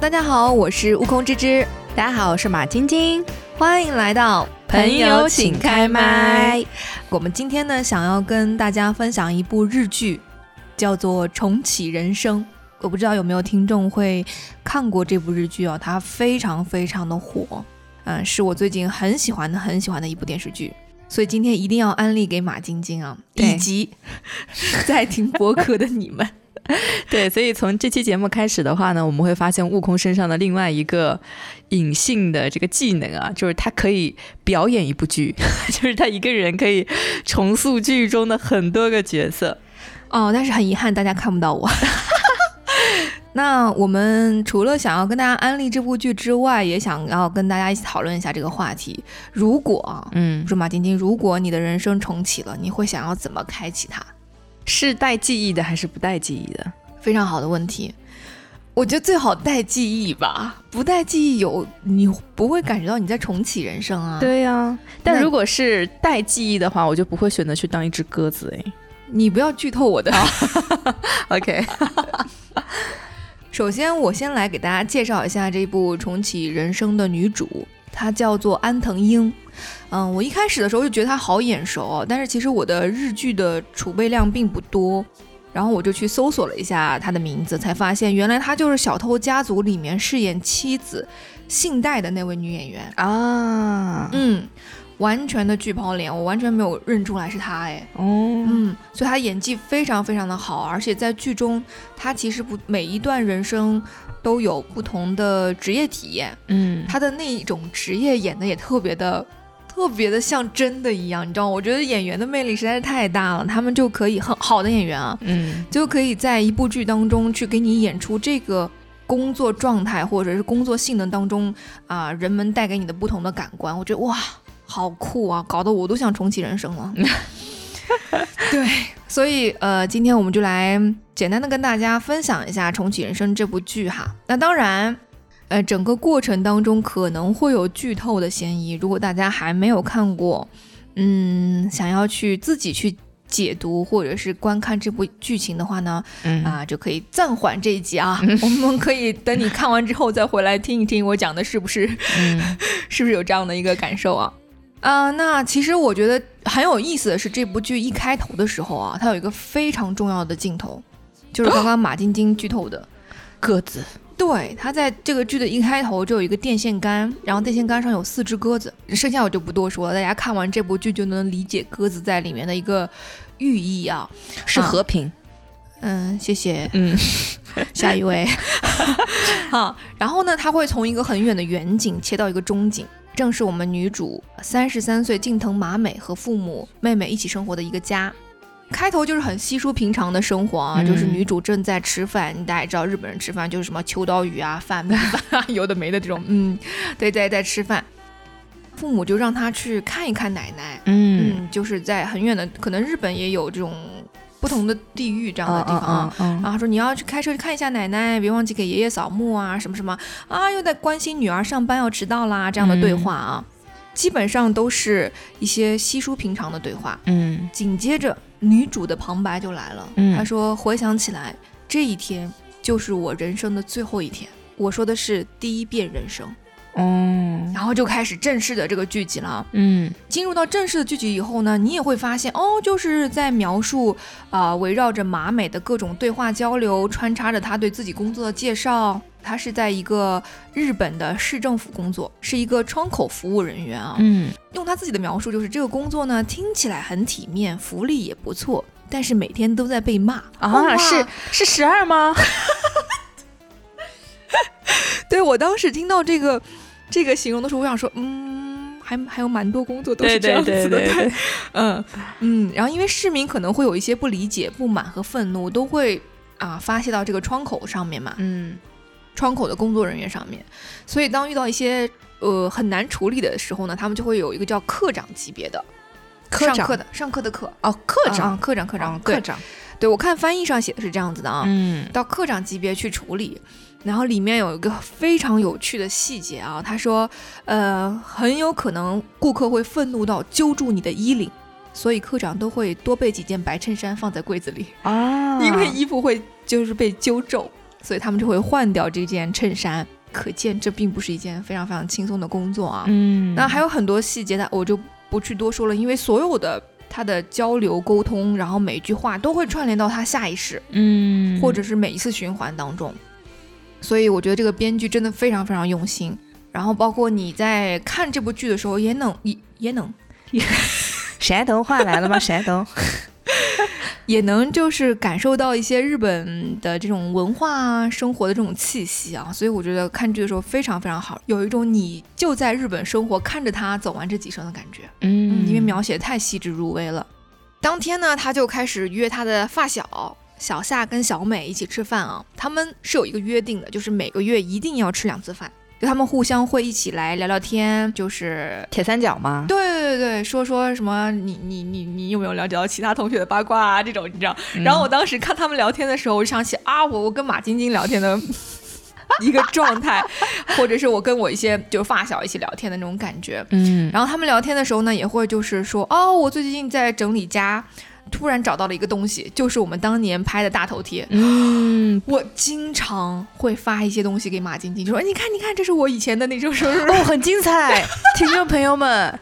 大家好，我是悟空之之。大家好，我是马晶晶。欢迎来到朋友请开麦。我们今天呢，想要跟大家分享一部日剧，叫做《重启人生》。我不知道有没有听众会看过这部日剧哦，它非常非常的火，嗯，是我最近很喜欢的、很喜欢的一部电视剧。所以今天一定要安利给马晶晶啊，以及 在听播客的你们。对，所以从这期节目开始的话呢，我们会发现悟空身上的另外一个隐性的这个技能啊，就是他可以表演一部剧，就是他一个人可以重塑剧中的很多个角色。哦，但是很遗憾，大家看不到我。那我们除了想要跟大家安利这部剧之外，也想要跟大家一起讨论一下这个话题。如果，嗯，说马晶晶，如果你的人生重启了，你会想要怎么开启它？是带记忆的还是不带记忆的？非常好的问题。我觉得最好带记忆吧，不带记忆有你不会感觉到你在重启人生啊。对呀，但如果是带记忆的话，我就不会选择去当一只鸽子哎。你不要剧透我的。OK。首先，我先来给大家介绍一下这部《重启人生》的女主，她叫做安藤英。嗯，我一开始的时候就觉得她好眼熟，但是其实我的日剧的储备量并不多，然后我就去搜索了一下她的名字，才发现原来她就是《小偷家族》里面饰演妻子信代的那位女演员啊。嗯。完全的巨抛脸，我完全没有认出来是她哎，哦，嗯，所以她演技非常非常的好，而且在剧中，她其实不每一段人生都有不同的职业体验，嗯，她的那种职业演的也特别的特别的像真的一样，你知道吗？我觉得演员的魅力实在是太大了，他们就可以很好的演员啊，嗯，就可以在一部剧当中去给你演出这个工作状态或者是工作性能当中啊，人们带给你的不同的感官，我觉得哇。好酷啊！搞得我都想重启人生了。对，所以呃，今天我们就来简单的跟大家分享一下《重启人生》这部剧哈。那当然，呃，整个过程当中可能会有剧透的嫌疑。如果大家还没有看过，嗯，想要去自己去解读或者是观看这部剧情的话呢，啊，就可以暂缓这一集啊。我们可以等你看完之后再回来听一听我讲的是不是，是不是有这样的一个感受啊？啊，那其实我觉得很有意思的是，这部剧一开头的时候啊，它有一个非常重要的镜头，就是刚刚马晶晶剧透的鸽子。对，它在这个剧的一开头就有一个电线杆，然后电线杆上有四只鸽子，剩下我就不多说了，大家看完这部剧就能理解鸽子在里面的一个寓意啊，是和平。嗯，谢谢。嗯，下一位。好，然后呢，他会从一个很远的远景切到一个中景。正是我们女主三十三岁近藤麻美和父母妹妹一起生活的一个家。开头就是很稀疏平常的生活啊，就是女主正在吃饭。大家也知道日本人吃饭就是什么秋刀鱼啊、饭饭啊，有的没的这种。嗯，对，在在吃饭。父母就让他去看一看奶奶。嗯，就是在很远的，可能日本也有这种。不同的地域这样的地方啊，然后说你要去开车去看一下奶奶，别忘记给爷爷扫墓啊，什么什么啊，又在关心女儿上班要迟到啦这样的对话啊，基本上都是一些稀疏平常的对话。嗯，紧接着女主的旁白就来了，她说回想起来这一天就是我人生的最后一天，我说的是第一遍人生。嗯，然后就开始正式的这个剧集了。嗯，进入到正式的剧集以后呢，你也会发现，哦，就是在描述啊，围绕着马美的各种对话交流，穿插着他对自己工作的介绍。他是在一个日本的市政府工作，是一个窗口服务人员啊。嗯，用他自己的描述，就是这个工作呢，听起来很体面，福利也不错，但是每天都在被骂啊。是是十二吗？对我当时听到这个。这个形容的时候，我想说，嗯，还还有蛮多工作都是这样子的，对，嗯嗯。然后因为市民可能会有一些不理解、不满和愤怒，都会啊发泄到这个窗口上面嘛，嗯，窗口的工作人员上面。所以当遇到一些呃很难处理的时候呢，他们就会有一个叫科长级别的，上课的上课的课哦，科长，科长，科长，科长。对我看翻译上写的是这样子的啊，嗯，到科长级别去处理。然后里面有一个非常有趣的细节啊，他说，呃，很有可能顾客会愤怒到揪住你的衣领，所以科长都会多备几件白衬衫放在柜子里啊，因为衣服会就是被揪皱，所以他们就会换掉这件衬衫。可见这并不是一件非常非常轻松的工作啊。嗯，那还有很多细节的，我就不去多说了，因为所有的他的交流沟通，然后每一句话都会串联到他下意识，嗯，或者是每一次循环当中。所以我觉得这个编剧真的非常非常用心。然后包括你在看这部剧的时候，也能也也能 山东话来了吗？山东。也能就是感受到一些日本的这种文化啊、生活的这种气息啊，所以我觉得看剧的时候非常非常好，有一种你就在日本生活，看着他走完这几生的感觉。嗯，因为描写太细致入微了。当天呢，他就开始约他的发小小夏跟小美一起吃饭啊，他们是有一个约定的，就是每个月一定要吃两次饭。就他们互相会一起来聊聊天，就是铁三角吗？对对对说说什么你你你你有没有了解到其他同学的八卦啊？这种你知道？然后我当时看他们聊天的时候，我就想起啊，我我跟马晶晶聊天的 一个状态，或者是我跟我一些就发小一起聊天的那种感觉。嗯，然后他们聊天的时候呢，也会就是说哦，我最近在整理家。突然找到了一个东西，就是我们当年拍的大头贴。嗯，我经常会发一些东西给马晶晶，就说你看，你看，这是我以前的那种什么哦，很精彩，听众朋友们，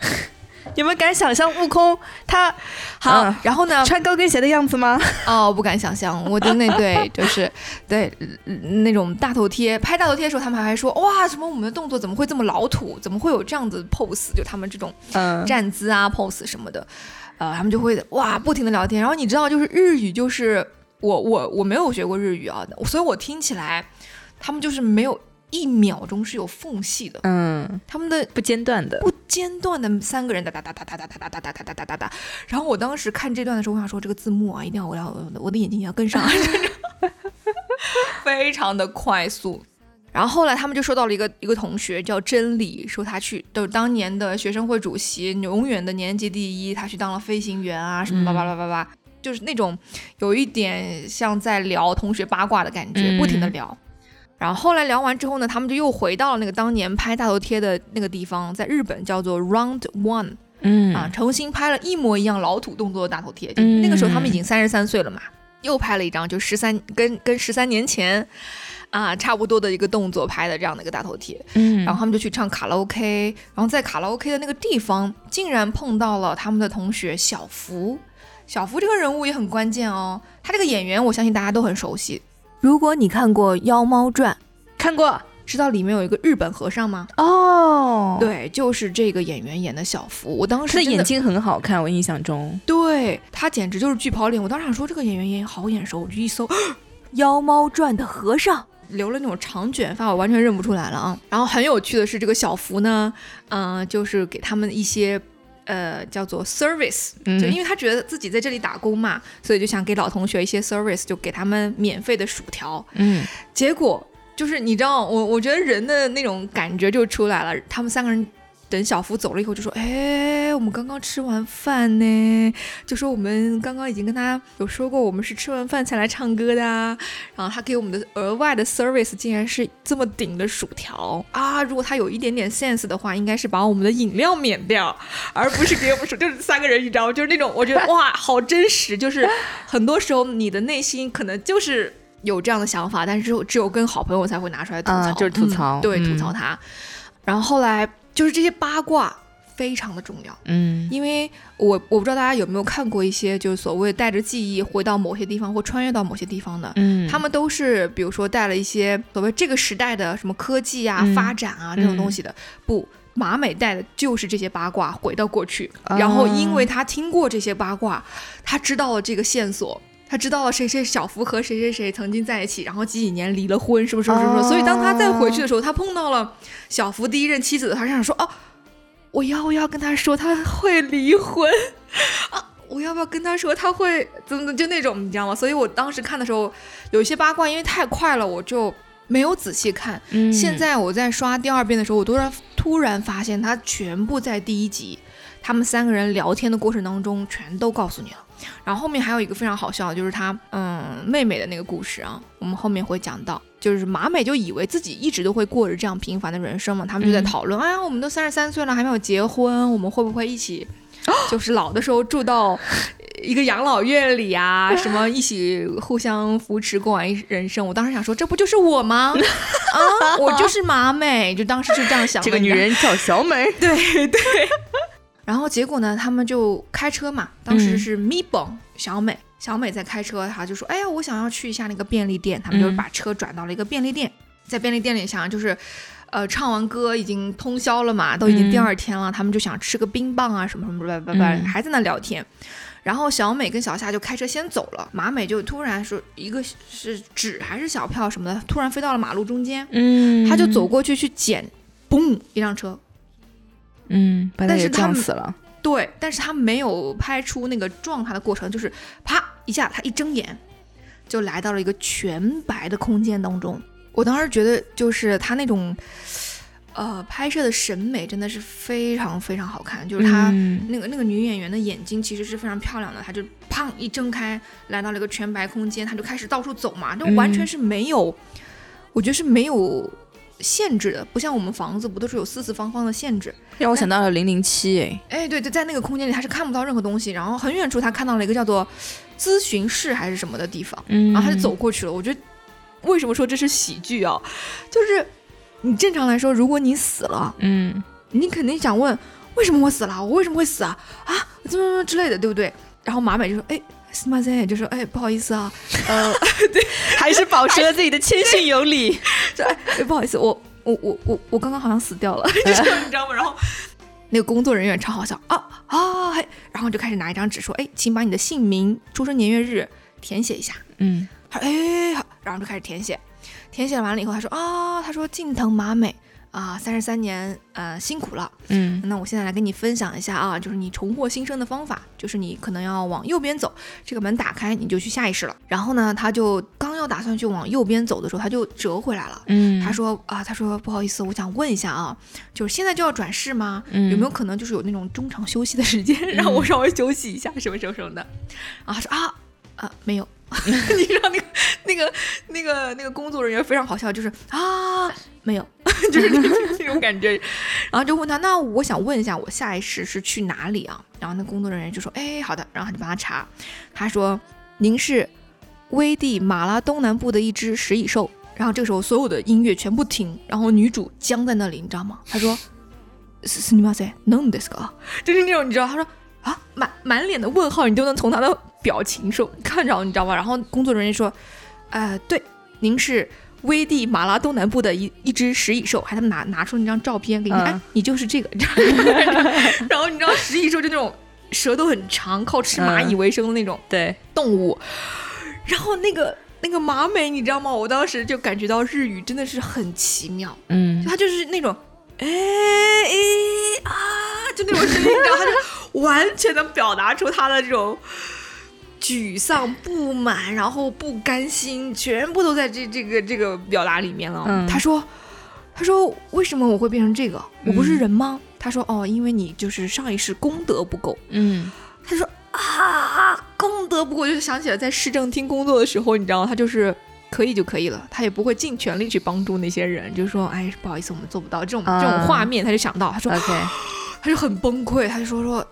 你们敢想象悟空他好，然后呢？穿高跟鞋的样子吗？哦，不敢想象，我的那对就是 对那种大头贴，拍大头贴的时候，他们还说哇，什么我们的动作怎么会这么老土，怎么会有这样子 pose，就他们这种站姿啊 pose 什么的。呃，他们就会哇不停的聊天，然后你知道，就是日语，就是我我我没有学过日语啊，所以我听起来，他们就是没有一秒钟是有缝隙的，嗯，他们的不间断的，不间断的三个人哒哒哒哒哒哒哒哒哒哒哒哒哒哒，然后我当时看这段的时候，我想说这个字幕啊，一定要我要我的眼睛也要跟上，非常的快速。然后后来他们就收到了一个一个同学叫真理，说他去都当年的学生会主席，永远的年级第一，他去当了飞行员啊什么叭叭叭叭叭，就是那种有一点像在聊同学八卦的感觉，不停的聊。然后后来聊完之后呢，他们就又回到了那个当年拍大头贴的那个地方，在日本叫做 Round One，嗯啊，重新拍了一模一样老土动作的大头贴。就那个时候他们已经三十三岁了嘛，又拍了一张，就十三跟跟十三年前。啊，差不多的一个动作拍的这样的一个大头贴，嗯，然后他们就去唱卡拉 OK，然后在卡拉 OK 的那个地方，竟然碰到了他们的同学小福。小福这个人物也很关键哦，他这个演员我相信大家都很熟悉。如果你看过《妖猫传》，看过，知道里面有一个日本和尚吗？哦，对，就是这个演员演的小福。我当时他的眼睛很好看，我印象中，对他简直就是巨跑脸。我当时想说这个演员也好眼熟，我就一搜《妖猫传》的和尚。留了那种长卷发，我完全认不出来了啊！然后很有趣的是，这个小福呢，嗯，就是给他们一些，呃，叫做 service，就因为他觉得自己在这里打工嘛，所以就想给老同学一些 service，就给他们免费的薯条。嗯，结果就是你知道，我我觉得人的那种感觉就出来了，他们三个人。等小福走了以后，就说：“哎，我们刚刚吃完饭呢，就说我们刚刚已经跟他有说过，我们是吃完饭才来唱歌的。然后他给我们的额外的 service 竟然是这么顶的薯条啊！如果他有一点点 sense 的话，应该是把我们的饮料免掉，而不是给我们薯，就是三个人，你知道吗？就是那种我觉得哇，好真实。就是很多时候你的内心可能就是有这样的想法，但是只有跟好朋友才会拿出来吐槽，就是吐槽，对，吐槽他。然后后来。”就是这些八卦非常的重要，嗯，因为我我不知道大家有没有看过一些就是所谓带着记忆回到某些地方或穿越到某些地方的，嗯，他们都是比如说带了一些所谓这个时代的什么科技啊、发展啊这种东西的，不，马美带的就是这些八卦回到过去，然后因为他听过这些八卦，他知道了这个线索。他知道了谁谁小福和谁谁谁曾经在一起，然后几几年离了婚，是不是？是不是？所以当他再回去的时候，他碰到了小福第一任妻子，他想说：哦，我要不要跟他说他会离婚啊？我要不要跟他说他会怎么就那种你知道吗？所以我当时看的时候，有些八卦因为太快了，我就没有仔细看。现在我在刷第二遍的时候，我突然突然发现，他全部在第一集他们三个人聊天的过程当中全都告诉你了。然后后面还有一个非常好笑的，就是他嗯妹妹的那个故事啊，我们后面会讲到，就是马美就以为自己一直都会过着这样平凡的人生嘛，他们就在讨论，哎呀，我们都三十三岁了还没有结婚，我们会不会一起，就是老的时候住到一个养老院里啊，什么一起互相扶持过完人生。我当时想说，这不就是我吗？啊，我就是马美，就当时就这样想。这个女人叫小美，对对。然后结果呢，他们就开车嘛，当时是咪蹦小美，小美在开车，她就说：“哎呀，我想要去一下那个便利店。”他们就把车转到了一个便利店，在便利店里想就是。呃，唱完歌已经通宵了嘛，都已经第二天了，他们就想吃个冰棒啊，什么什么什么，还在那聊天。然后小美跟小夏就开车先走了，马美就突然说，一个是纸还是小票什么的，突然飞到了马路中间，嗯，他就走过去去捡，嘣，一辆车，嗯，把他给撞死了。对，但是他没有拍出那个撞他的过程，就是啪一下，他一睁眼就来到了一个全白的空间当中。我当时觉得，就是他那种，呃，拍摄的审美真的是非常非常好看。就是他那个那个女演员的眼睛其实是非常漂亮的，她就砰一睁开，来到了一个全白空间，她就开始到处走嘛，就完全是没有，我觉得是没有限制的，不像我们房子不都是有四四方方的限制。让我想到了零零七，哎，哎，对对，在那个空间里他是看不到任何东西，然后很远处他看到了一个叫做咨询室还是什么的地方，然后他就走过去了。我觉得。为什么说这是喜剧啊？就是你正常来说，如果你死了，嗯，你肯定想问为什么我死了？我为什么会死啊？啊，怎么怎么之类的，对不对？然后马美就说：“哎，斯马塞就说：哎，不好意思啊，呃，对，还是保持了自己的谦逊有礼。哎，不好意思，我我我我我刚刚好像死掉了，就是你知道吗？然后那个工作人员超好笑啊啊，然后就开始拿一张纸说：哎，请把你的姓名、出生年月日填写一下。嗯。”他说：“哎，好。”然后就开始填写，填写完了以后，他说：“啊，他说近藤麻美啊，三十三年，呃，辛苦了。嗯，那我现在来跟你分享一下啊，就是你重获新生的方法，就是你可能要往右边走，这个门打开，你就去下意识了。然后呢，他就刚要打算去往右边走的时候，他就折回来了。嗯，他说啊，他说不好意思，我想问一下啊，就是现在就要转世吗？有没有可能就是有那种中场休息的时间，让我稍微休息一下，什么什么什么的？啊他说啊啊，没有。” 你知道那个那个那个那个工作人员非常好笑，就是啊，没有，就是那种感觉，然后就问他，那我想问一下，我下一世是去哪里啊？然后那工作人员就说，哎，好的，然后他就帮他查，他说您是危地马拉东南部的一只食蚁兽。然后这个时候所有的音乐全部停，然后女主僵在那里，你知道吗？他说是是你妈塞，non this 个，就是那种你知道，他说啊，满满脸的问号，你都能从他的。表情说看着你知道吗？然后工作人员说，呃，对，您是危地马拉东南部的一一只食蚁兽，还他们拿拿出那张照片给你，哎，你就是这个。然后你知道食蚁兽就那种舌头很长，靠吃蚂蚁为生的那种对动物。然后那个那个马美你知道吗？我当时就感觉到日语真的是很奇妙，嗯，他就是那种哎哎啊，就那种声音，然后他就完全能表达出他的这种。沮丧、不满，然后不甘心，全部都在这这个这个表达里面了。他说：“他说为什么我会变成这个？我不是人吗？”他说：“哦，因为你就是上一世功德不够。”嗯，他说：“啊，功德不够，就想起了在市政厅工作的时候，你知道吗？他就是可以就可以了，他也不会尽全力去帮助那些人，就是说，哎，不好意思，我们做不到这种这种画面，他就想到，他说，OK，他就很崩溃，他就说说。”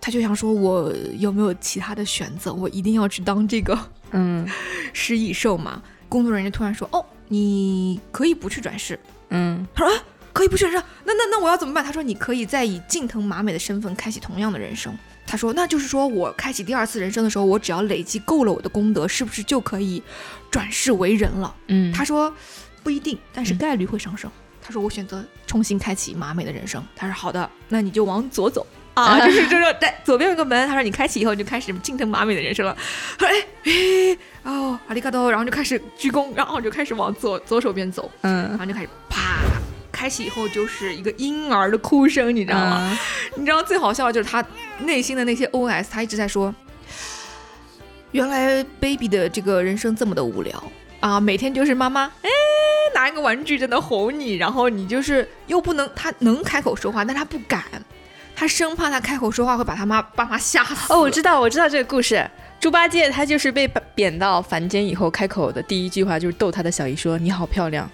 他就想说，我有没有其他的选择？我一定要去当这个，嗯，食蚁兽嘛？工作人员突然说：“哦，你可以不去转世。”嗯，他说啊：“可以不去转世？那那那我要怎么办？”他说：“你可以再以近藤麻美的身份开启同样的人生。”他说：“那就是说我开启第二次人生的时候，我只要累积够了我的功德，是不是就可以转世为人了？”嗯，他说：“不一定，但是概率会上升。”他说：“我选择重新开启马美的人生。”他说：“好的，那你就往左走。”啊，就是就是在左边有个门，他说你开启以后你就开始近藤马美的人生了。他说哎哎哦，阿里嘎多，然后就开始鞠躬，然后就开始往左左手边走，嗯，然后就开始啪，开启以后就是一个婴儿的哭声，你知道吗？你知道最好笑的就是他内心的那些 OS，他一直在说，原来 baby 的这个人生这么的无聊啊，每天就是妈妈哎拿一个玩具在那哄你，然后你就是又不能他能开口说话，但他不敢。他生怕他开口说话会把他妈爸妈吓死。哦，我知道，我知道这个故事。猪八戒他就是被贬到凡间以后，开口的第一句话就是逗他的小姨说：“你好漂亮。”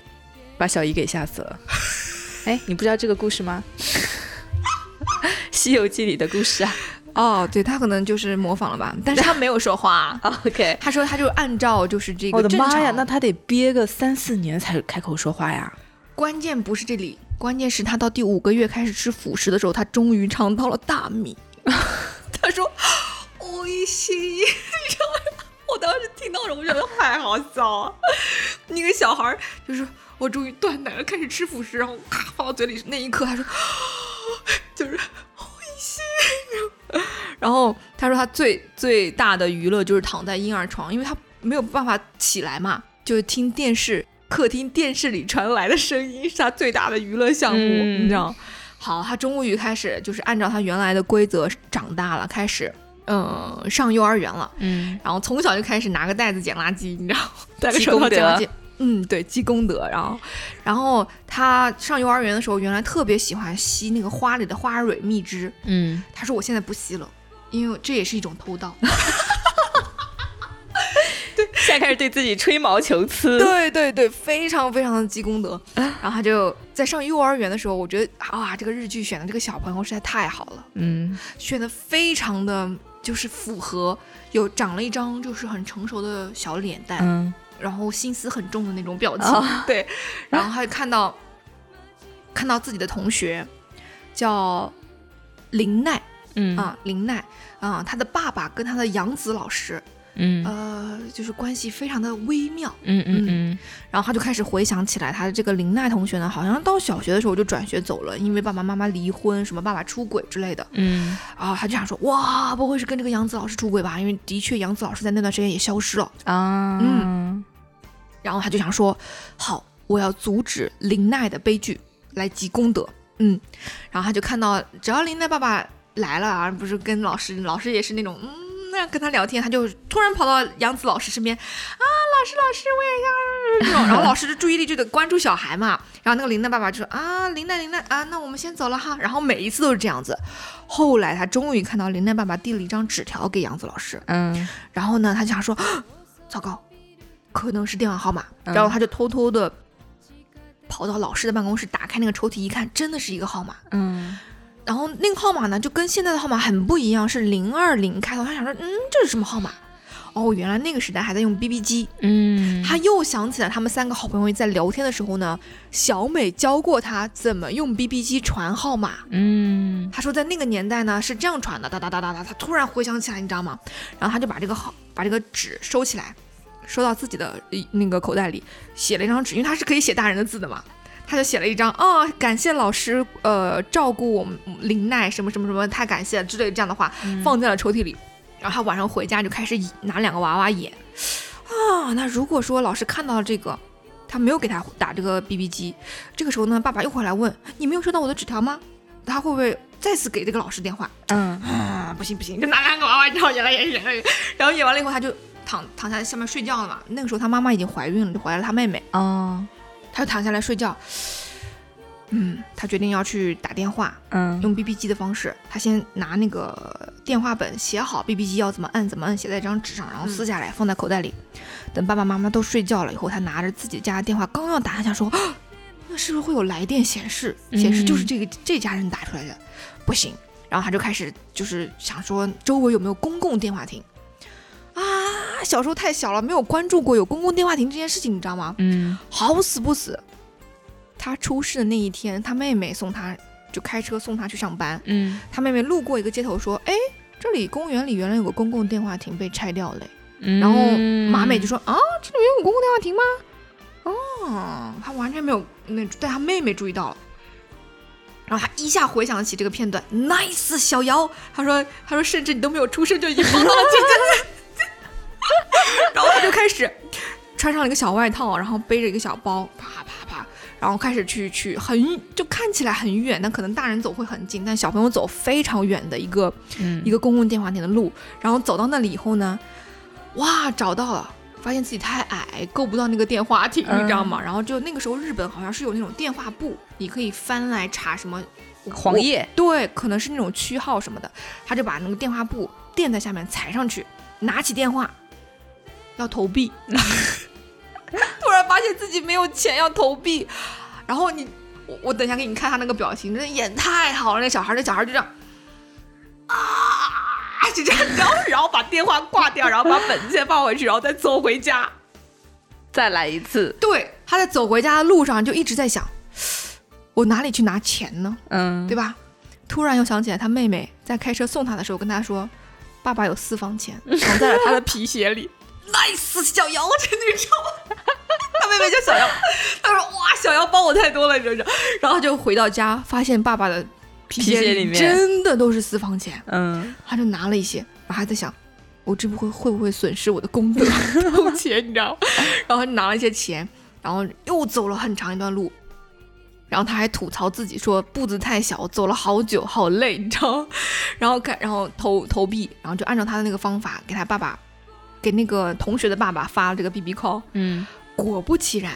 把小姨给吓死了。哎，你不知道这个故事吗？《西游记》里的故事啊。哦，对他可能就是模仿了吧，但是他没有说话。OK，他说他就按照就是这个。我的妈呀，那他得憋个三四年才开口说话呀。关键不是这里，关键是他到第五个月开始吃辅食的时候，他终于尝到了大米。他说：“我一心，你知道吗？”我当时听到了，我觉得太好笑了。那个小孩就是我终于断奶了，开始吃辅食，然后咔放到嘴里那一刻，他说：“就是 我一心。”然后他说他最最大的娱乐就是躺在婴儿床，因为他没有办法起来嘛，就是听电视。客厅电视里传来的声音是他最大的娱乐项目，你知道？好，他终于开始就是按照他原来的规则长大了，开始嗯上幼儿园了，嗯，然后从小就开始拿个袋子捡垃圾，你知道？带个手套捡垃圾，嗯，对，积功德。然后，然后他上幼儿园的时候，原来特别喜欢吸那个花里的花蕊蜜汁，嗯，他说我现在不吸了，因为这也是一种偷盗。对现在开始对自己吹毛求疵，对对对，非常非常的积功德。然后他就在上幼儿园的时候，我觉得啊，这个日剧选的这个小朋友实在太好了，嗯，选的非常的就是符合，有长了一张就是很成熟的小脸蛋，嗯，然后心思很重的那种表情，对。然后还看到看到自己的同学叫林奈，嗯啊林奈啊，他的爸爸跟他的杨子老师。嗯呃，就是关系非常的微妙，嗯嗯嗯，然后他就开始回想起来，他的这个林奈同学呢，好像到小学的时候就转学走了，因为爸爸妈妈离婚，什么爸爸出轨之类的，嗯，啊，他就想说，哇，不会是跟这个杨子老师出轨吧？因为的确杨子老师在那段时间也消失了啊，嗯，然后他就想说，好，我要阻止林奈的悲剧，来积功德，嗯，然后他就看到，只要林奈爸爸来了啊，不是跟老师，老师也是那种，嗯。那样跟他聊天，他就突然跑到杨子老师身边，啊，老师老师，我也要这种，然后老师的注意力就得关注小孩嘛。然后那个林奈爸爸就说啊，林奈林奈啊，那我们先走了哈。然后每一次都是这样子。后来他终于看到林奈爸爸递了一张纸条给杨子老师，嗯，然后呢，他就想说，糟糕，可能是电话号码。然后他就偷偷的跑到老师的办公室，打开那个抽屉一看，真的是一个号码，嗯。然后那个号码呢，就跟现在的号码很不一样，是零二零开头。他想说，嗯，这是什么号码？哦，原来那个时代还在用 BB 机。嗯，他又想起来，他们三个好朋友在聊天的时候呢，小美教过他怎么用 BB 机传号码。嗯，他说在那个年代呢是这样传的，哒哒哒哒哒。他突然回想起来，你知道吗？然后他就把这个号，把这个纸收起来，收到自己的那个口袋里，写了一张纸，因为他是可以写大人的字的嘛。他就写了一张啊，感谢老师，呃，照顾我们林奈什么什么什么，太感谢了之类这样的话，放在了抽屉里。然后他晚上回家就开始拿两个娃娃演啊。那如果说老师看到了这个，他没有给他打这个 BB 机，这个时候呢，爸爸又会来问你没有收到我的纸条吗？他会不会再次给这个老师电话？嗯啊，不行不行，就拿两个娃娃，然后演来演去，然后演完了以后他就躺躺下在下面睡觉了嘛。那个时候他妈妈已经怀孕了，就怀了他妹妹。哦。他就躺下来睡觉，嗯，他决定要去打电话，嗯，用 BB 机的方式，他先拿那个电话本写好 BB 机要怎么按怎么按，写在一张纸上，然后撕下来放在口袋里。等爸爸妈妈都睡觉了以后，他拿着自己家的电话，刚要打，他想说，那是不是会有来电显示？显示就是这个这家人打出来的，不行。然后他就开始就是想说，周围有没有公共电话亭？啊，小时候太小了，没有关注过有公共电话亭这件事情，你知道吗？嗯，好死不死，他出事的那一天，他妹妹送他，就开车送他去上班。嗯，他妹妹路过一个街头，说：“哎，这里公园里原来有个公共电话亭被拆掉了。”然后马美就说：“啊，这里面有公共电话亭吗？”哦，他完全没有那，但他妹妹注意到了。然后他一下回想起这个片段，nice 小姚，他说：“他说甚至你都没有出生就已经了姐姐。” 然后他就开始穿上了一个小外套，然后背着一个小包，啪啪啪，然后开始去去很就看起来很远，但可能大人走会很近，但小朋友走非常远的一个一个公共电话亭的路。然后走到那里以后呢，哇，找到了，发现自己太矮，够不到那个电话亭，你知道吗？然后就那个时候日本好像是有那种电话簿，你可以翻来查什么黄页，对，可能是那种区号什么的。他就把那个电话簿垫在下面踩上去，拿起电话。要投币，突然发现自己没有钱要投币，然后你我我等一下给你看他那个表情，那演太好了，那小孩那小孩就这样啊，就这样，然后然后把电话挂掉，然后把本子先放回去，然后再走回家，再来一次。对，他在走回家的路上就一直在想，我哪里去拿钱呢？嗯，对吧？突然又想起来，他妹妹在开车送他的时候跟他说：“爸爸有私房钱，藏在了他的皮鞋里。” nice，小姚，真的知道吗？他妹妹叫小姚，他说：“哇，小姚帮我太多了，你知道。”然后就回到家，发现爸爸的皮鞋里面真的都是私房钱。嗯，他就拿了一些，然后还在想，我这不会会不会损失我的功德偷 钱，你知道吗？然后拿了一些钱，然后又走了很长一段路。然后他还吐槽自己说步子太小，走了好久，好累，你知道？然后看，然后投投币，然后就按照他的那个方法给他爸爸，给那个同学的爸爸发了这个 B B call。嗯，果不其然，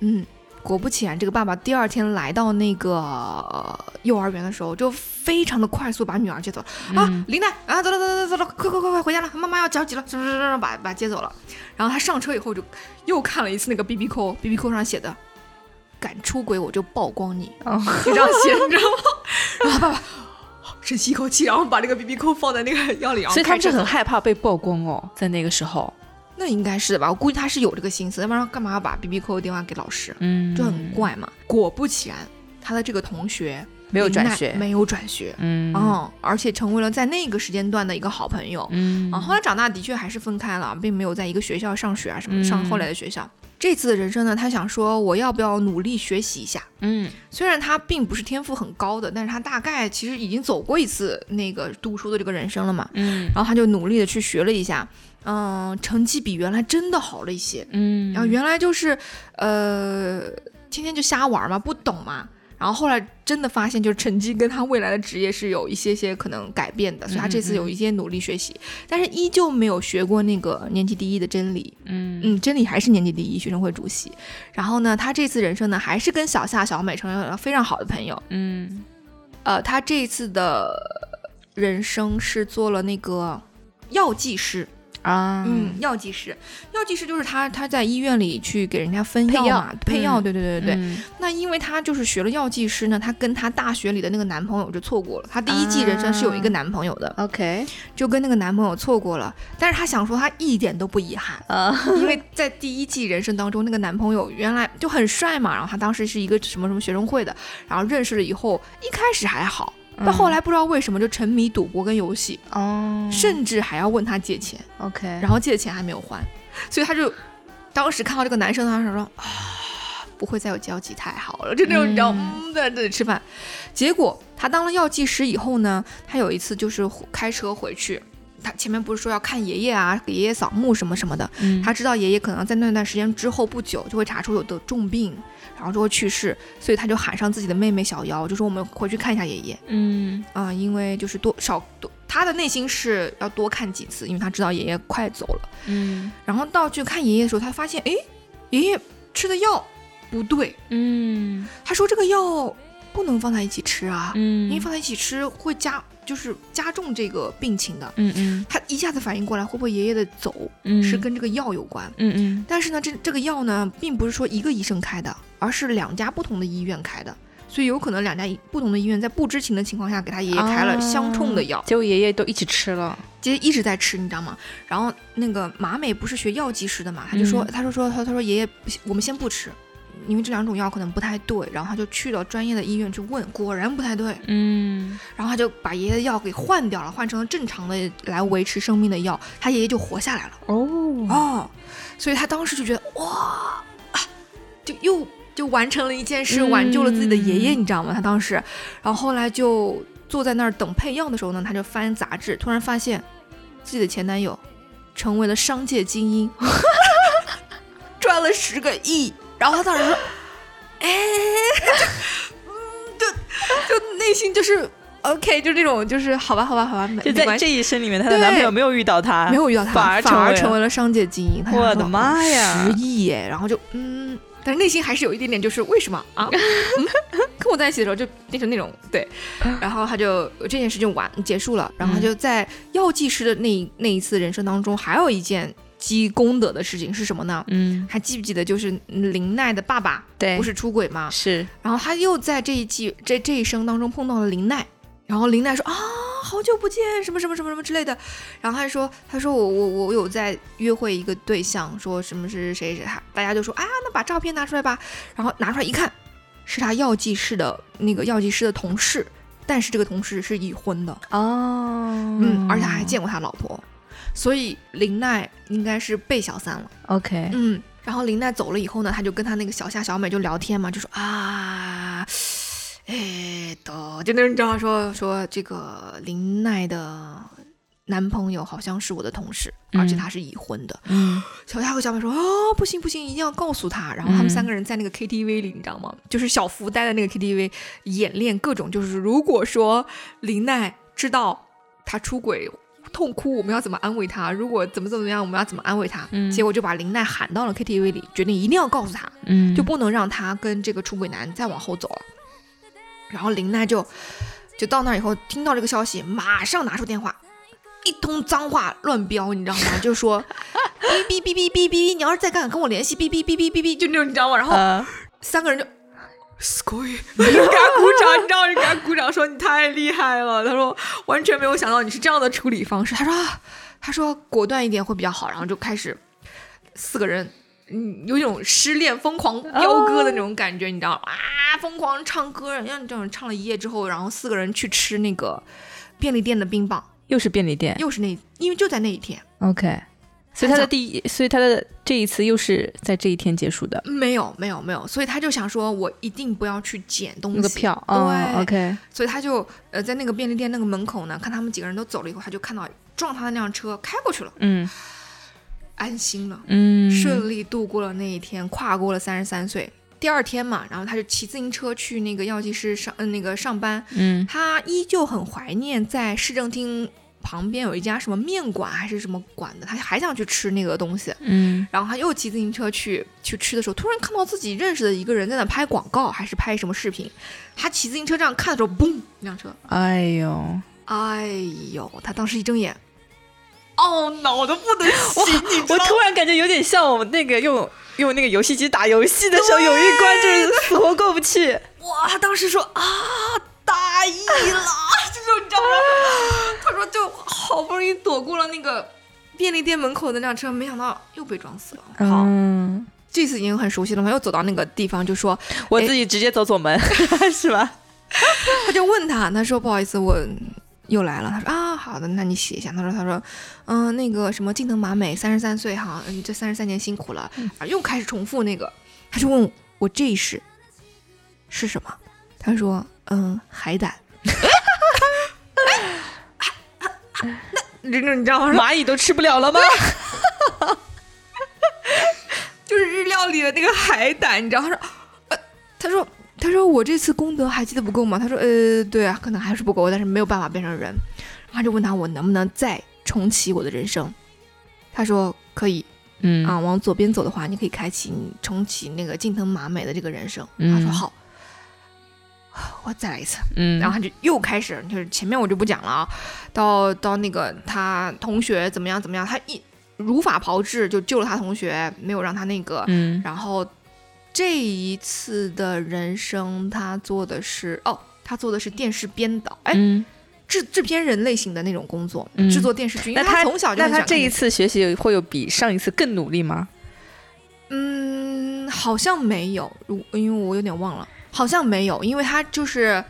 嗯，果不其然，这个爸爸第二天来到那个幼儿园的时候，就非常的快速把女儿接走了啊，林奈啊，走了走了走了，快快快快回家了，妈妈要着急了，什么什么把把接走了。然后他上车以后就又看了一次那个 B B call，B B call 上写的。敢出轨我就曝光你，就这样写，你知道吗？然后爸爸深吸一口气，然后把那个 B B 扣放在那个腰里，所以他是很害怕被曝光哦，在那个时候，那应该是的吧？我估计他是有这个心思，要不然干嘛要把 B B 扣电话给老师？嗯，就很怪嘛。果不其然，他的这个同学没有转学，没有转学，嗯，哦，而且成为了在那个时间段的一个好朋友，嗯，啊，后来长大的确还是分开了，并没有在一个学校上学啊什么，上后来的学校。这次的人生呢，他想说我要不要努力学习一下？嗯，虽然他并不是天赋很高的，但是他大概其实已经走过一次那个读书的这个人生了嘛。嗯，然后他就努力的去学了一下，嗯，成绩比原来真的好了一些。嗯，然后原来就是呃，天天就瞎玩嘛，不懂嘛。然后后来真的发现，就是成绩跟他未来的职业是有一些些可能改变的，所以他这次有一些努力学习，但是依旧没有学过那个年级第一的真理。嗯嗯，真理还是年级第一，学生会主席。然后呢，他这次人生呢，还是跟小夏、小美成为了非常好的朋友。嗯，呃，他这一次的人生是做了那个药剂师。啊，嗯，药剂师，药剂师就是他，他在医院里去给人家分药嘛，配药，对对对对对。嗯那因为他就是学了药剂师呢，他跟他大学里的那个男朋友就错过了。他第一季人生是有一个男朋友的，，OK，就跟那个男朋友错过了。但是他想说他一点都不遗憾，啊，因为在第一季人生当中，那个男朋友原来就很帅嘛，然后他当时是一个什么什么学生会的，然后认识了以后，一开始还好。到后来不知道为什么就沉迷赌博跟游戏，哦甚至还要问他借钱。，OK，然后借的钱还没有还，所以他就当时看到这个男生，他说啊，不会再有交集，太好了，就那种你知道，嗯，在这里吃饭。结果他当了药剂师以后呢，他有一次就是开车回去，他前面不是说要看爷爷啊，给爷爷扫墓什么什么的，嗯他知道爷爷可能在那段时间之后不久就会查出有得重病，然后就会去世，所以他就喊上自己的妹妹小瑶，就说我们回去看一下爷爷。嗯啊、因为就是多少多，他的内心是要多看几次，因为他知道爷爷快走了。嗯然后到去看爷爷的时候，他发现，哎，爷爷吃的药不对。嗯他说这个药不能放在一起吃啊，嗯，因为放在一起吃会加，就是加重这个病情的。嗯嗯他一下子反应过来，会不会爷爷的走嗯是跟这个药有关？嗯嗯但是呢，这这个药呢，并不是说一个医生开的，而是两家不同的医院开的，所以有可能两家不同的医院在不知情的情况下给他爷爷开了相冲的药。结果爷爷都一起吃了，姐姐一直在吃，你知道吗？然后那个马美不是学药剂师的嘛，他就说，嗯他说说，他他说爷爷，我们先不吃，因为这两种药可能不太对。然后他就去了专业的医院去问，果然不太对。嗯然后他就把爷爷的药给换掉了，换成了正常的来维持生命的药，他爷爷就活下来了。哦哦，所以他当时就觉得哇，啊，就又就完成了一件事，嗯挽救了自己的爷爷，你知道吗？他当时，然后后来就坐在那儿等配药的时候呢，他就翻杂志，突然发现自己的前男友成为了商界精英，赚了十个亿，然后他当时说，哎，嗯，就就内心就是。OK，就这种，就是好吧，好吧，好吧，没就在这一生里面，她的男朋友没有遇到她，没有遇到她，反而反而成为了商界精英。他我的妈呀十亿耶！然后就嗯，但是内心还是有一点点，就是为什么啊？嗯跟我在一起的时候就变成那种对，然后他就这件事就完结束了。然后他就在药剂师的那那一次人生当中，还有一件积功德的事情是什么呢？嗯，还记不记得就是林奈的爸爸对，不是出轨吗？是，然后他又在这一季这这一生当中碰到了林奈，然后林奈说啊，好久不见，什么什么什么什么之类的。然后他说，他说我我我有在约会一个对象，说什么是谁谁他，大家就说啊，那把照片拿出来吧。然后拿出来一看，是他药剂师的那个药剂师的同事，但是这个同事是已婚的哦，嗯，而且还见过他老婆，所以林奈应该是被小三了。OK，嗯，然后林奈走了以后呢，他就跟他那个小夏小美就聊天嘛，就说啊，哎的，就那种你知道说说这个林奈的男朋友好像是我的同事，而且嗯他是已婚的。嗯 小夏和小美说哦，不行不行，一定要告诉他。然后他们嗯三个人在那个 KTV 里，你知道吗？就是小福待在那个 KTV 演练各种，就是如果说林奈知道他出轨。痛哭，我们要怎么安慰他？如果怎么怎么样，我们要怎么安慰他？嗯结果就把林奈喊到了 KTV 里，决定一定要告诉他，嗯，就不能让他跟这个出轨男再往后走了。然后林奈就就到那以后，听到这个消息，马上拿出电话，一通脏话乱飙，你知道吗？就说哔哔哔哔哔哔，你要是再敢跟我联系，哔哔哔哔哔哔，就那种你知道吗？然后呃三个人就。S c o 你给他鼓掌，你知道？你给他鼓掌，说你太厉害了。他说完全没有想到你是这样的处理方式。他说，他说果断一点会比较好。然后就开始四个人，嗯，有一种失恋疯狂飙歌的那种感觉，你知道吗？啊，疯狂唱歌，让你这种唱了一夜之后，然后四个人去吃那个便利店的冰棒，又是便利店又是那，因为就在那一天。，OK，所以他的第一，所以他的这一次又是在这一天结束的。没有，没有，没有，所以他就想说，我一定不要去捡东西。那个票，哦对，OK，所以他就呃在那个便利店那个门口呢，看他们几个人都走了以后，他就看到撞他的那辆车开过去了，嗯。安心了，嗯，顺利度过了那一天，跨过了三十三岁。第二天嘛，然后他就骑自行车去那个药剂师上，嗯、那个上班。嗯。他依旧很怀念在市政厅旁边有一家什么面馆还是什么馆的，他还想去吃那个东西。嗯然后他又骑自行车去去吃的时候，突然看到自己认识的一个人在那拍广告，还是拍什么视频。他骑自行车这样看的时候，嘣，一辆车，哎呦，哎呦，他当时一睁眼，懊恼的不能行，你知道吗我突然感觉有点像我们那个用用那个游戏机打游戏的时候，有一关就是死活过不去。哇，他当时说啊，大意了，这 种你知道吗？他说就好不容易躲过了那个便利店门口的那辆车，没想到又被撞死了。好，嗯，这次已经很熟悉了嘛，又走到那个地方，就说我自己直接走左门，是吧？他就问他，他说不好意思，我又来了。他说啊，好的，那你写一下。他说他说，嗯、那个什么近藤麻美，三十三岁哈，你，这三十三年辛苦了，啊，又开始重复那个，他就问我这一世是什么？他说嗯，海胆。那这种你知道吗？蚂蚁都吃不了了吗？就是日料里的那个海胆，你知道？他说，呃，他说，他说我这次功德还记得不够吗？他说，呃，对啊，可能还是不够，但是没有办法变成人。然后他就问他，我能不能再重启我的人生？他说可以嗯啊，往左边走的话，你可以开启你重启那个近藤麻美的这个人生。嗯他说好，我再来一次。嗯，然后他就又开始，就是前面我就不讲了啊，到到那个他同学怎么样怎么样，他一如法炮制就救了他同学，没有让他那个，嗯。然后这一次的人生他做的是哦，他做的是电视编导，哎，嗯，制制片人类型的那种工作，嗯。制作电视剧，因那他从小就那他这一次学习会有比上一次更努力吗？嗯，好像没有，如因为我有点忘了，好像没有，因为他就是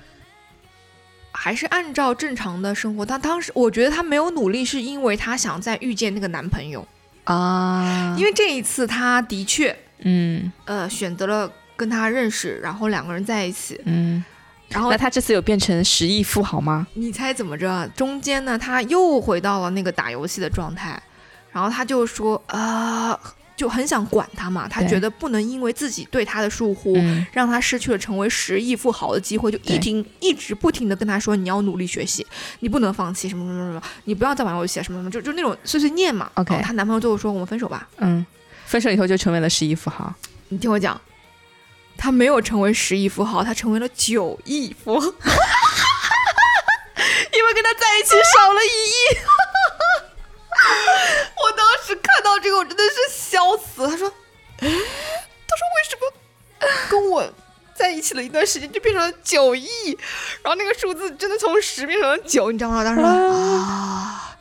还是按照正常的生活。他当时我觉得他没有努力，是因为他想再遇见那个男朋友，啊因为这一次他的确嗯呃选择了跟他认识，然后两个人在一起，嗯，然后那他这次有变成十亿富豪吗？你猜怎么着？中间呢，他又回到了那个打游戏的状态，然后他就说啊、就很想管他嘛，他觉得不能因为自己对他的疏忽。嗯让他失去了成为十亿富豪的机会，就一停一直不停的跟他说你要努力学习，你不能放弃什么什么什么，你不要再玩游戏啊什么什么，就就那种碎碎念嘛。OK 哦她男朋友最后说我们分手吧。嗯，分手以后就成为了十亿富豪。你听我讲，他没有成为十亿富豪，他成为了九亿富豪，因为跟他在一起少了一亿。我当时看到这个，我真的是笑死。他说：“他说为什么跟我在一起了一段时间就变成了九亿，然后那个数字真的从十变成了九，你知道吗？当时啊，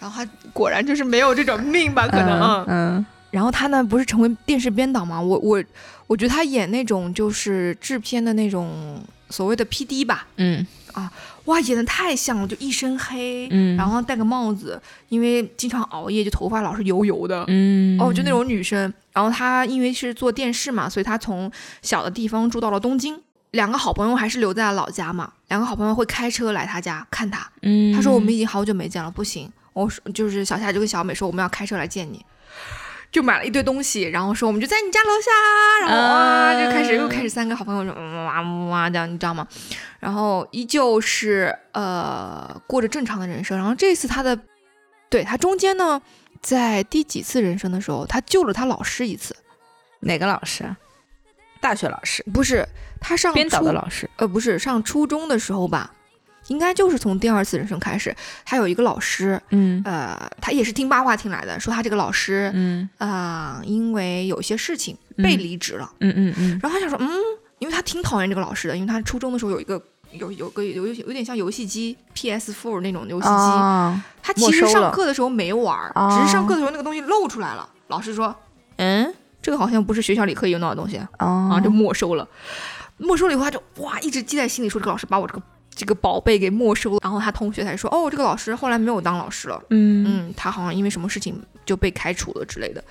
然后他果然就是没有这种命吧，可能嗯。然后他呢，不是成为电视编导吗？我我我觉得他演那种就是制片的那种所谓的 P D 吧，嗯啊，哇，演的太像了，就一身黑，嗯，然后戴个帽子，因为经常熬夜，就头发老是油油的，嗯，哦，就那种女生。然后她因为是做电视嘛，所以她从小的地方住到了东京。两个好朋友还是留在了老家嘛，两个好朋友会开车来她家看她，嗯，她说我们已经好久没见了，不行，我说就是小夏就跟小美说我们要开车来见你。就买了一堆东西，然后说我们就在你家楼下，然后哇就开始又开始三个好朋友说哇哇这样你知道吗？然后依旧是呃过着正常的人生。然后这次他的对他中间呢，在第几次人生的时候，他救了他老师一次。哪个老师？大学老师？不是，他上编导的老师。呃，不是上初中的时候吧？应该就是从第二次人生开始，他有一个老师，嗯，呃，他也是听八卦听来的，说他这个老师，嗯啊，因为有些事情被离职了，嗯嗯嗯，然后他想说，嗯，因为他挺讨厌这个老师的，因为他初中的时候有一个有有个有有点像游戏机 PS Four 那种游戏机，他其实上课的时候没玩，只是上课的时候那个东西露出来了，老师说，嗯，这个好像不是学校里可以用到的东西，啊，就没收了，没收了以后他就哇一直记在心里，说这个老师把我这个。这个宝贝给没收了，然后他同学才说，哦，这个老师后来没有当老师了，嗯嗯，他好像因为什么事情就被开除了之类的。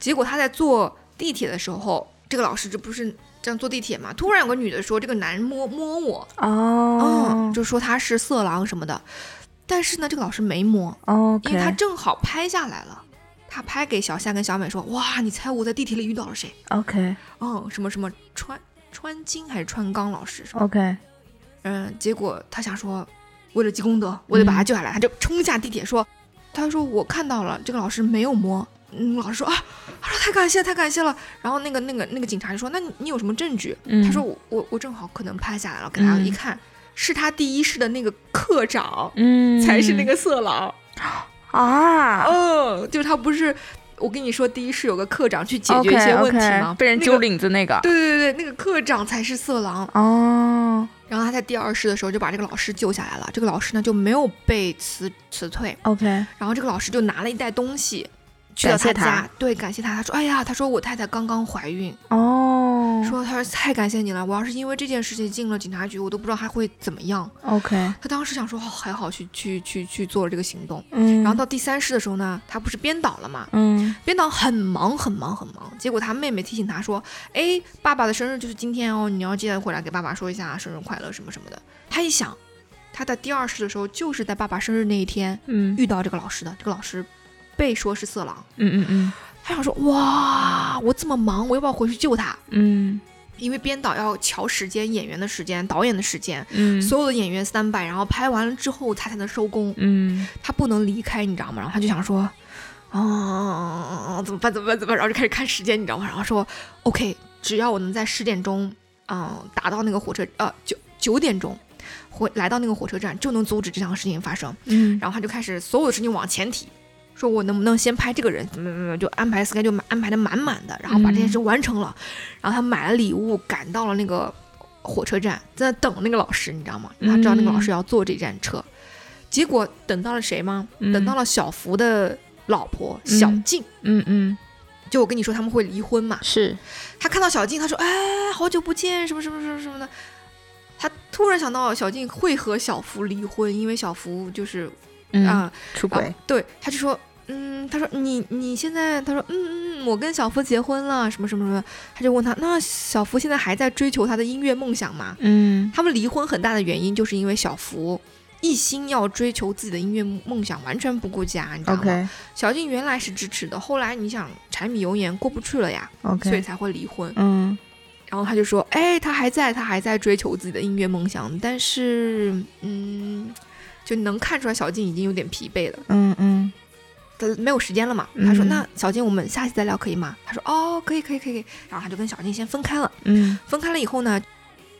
结果他在坐地铁的时候，这个老师这不是这样坐地铁嘛？突然有个女的说，这个男人摸摸我，哦，就说他是色狼什么的。但是呢，这个老师没摸，哦，因为他正好拍下来了，他拍给小夏跟小美说，哇，你猜我在地铁里遇到了谁？OK，哦，什么什么川川金还是川刚老师？OK。嗯，结果他想说，为了积功德，我得把他救下来，他就冲下地铁说：“他说我看到了，这个老师没有摸。”嗯，老师说啊，他说太感谢，太感谢了。然后那个那个那个警察就说：“那你有什么证据？”他说：“我我我正好可能拍下来了，给他一看，是他第一室的那个课长，嗯，才是那个色狼啊，嗯，就是他不是。”我跟你说，第一是有个课长去解决一些问题吗？被人揪领子那个。对对对对，那个课长才是色狼哦。然后他在第二世的时候就把这个老师救下来了，这个老师呢就没有被辞辞退。OK。然后这个老师就拿了一袋东西。去了他家，对，感谢他。他说：“哎呀，他说我太太刚刚怀孕哦，说他说太感谢你了。我要是因为这件事情进了警察局，我都不知道他会怎么样。”OK，他当时想说：“哦，还好去去去去做了这个行动。”嗯，然后到第三世的时候呢，他不是编导了嘛？嗯，编导很忙很忙很忙。结果他妹妹提醒他说：“哎，爸爸的生日就是今天哦，你要记得回来给爸爸说一下生日快乐什么什么的。”他一想，他在第二世的时候就是在爸爸生日那一天，嗯，遇到这个老师的，这个老师。被说是色狼，嗯嗯嗯，他想说哇，我这么忙，我要不要回去救他？嗯，因为编导要调时间，演员的时间，导演的时间，嗯，所有的演员三百，然后拍完了之后他才能收工，嗯，他不能离开，你知道吗？然后他就想说，啊，怎么办？怎么办？怎么办？然后就开始看时间，你知道吗？然后说，OK，只要我能在十点钟，嗯，达到那个火车，呃，九九点钟，回来到那个火车站，就能阻止这场事情发生，嗯，然后他就开始所有的事情往前提。说我能不能先拍这个人？怎么怎么就安排 sky 就安排的满满的，然后把这件事完成了。然后他买了礼物，赶到了那个火车站，在那等那个老师，你知道吗？他知道那个老师要坐这站车。结果等到了谁吗？等到了小福的老婆小静。嗯嗯。就我跟你说他们会离婚嘛？是。他看到小静，他说：“哎，好久不见，什么什么什么什么的。”他突然想到小静会和小福离婚，因为小福就是。啊，出轨，对，他就说，嗯，他说你你现在，他说，嗯嗯，我跟小福结婚了，什么什么什么，他就问他，那小福现在还在追求他的音乐梦想吗？嗯，他们离婚很大的原因就是因为小福一心要追求自己的音乐梦想，完全不顾家，你知道吗？小静原来是支持的，后来你想柴米油盐过不去了呀，OK，所以才会离婚。嗯，然后他就说，哎，他还在，他还在追求自己的音乐梦想，但是，嗯。就能看出来，小静已经有点疲惫了。嗯嗯，他没有时间了嘛？他说：“那小金，我们下期再聊可以吗？”他说：“哦，可以可以可以。”然后他就跟小金先分开了。嗯，分开了以后呢，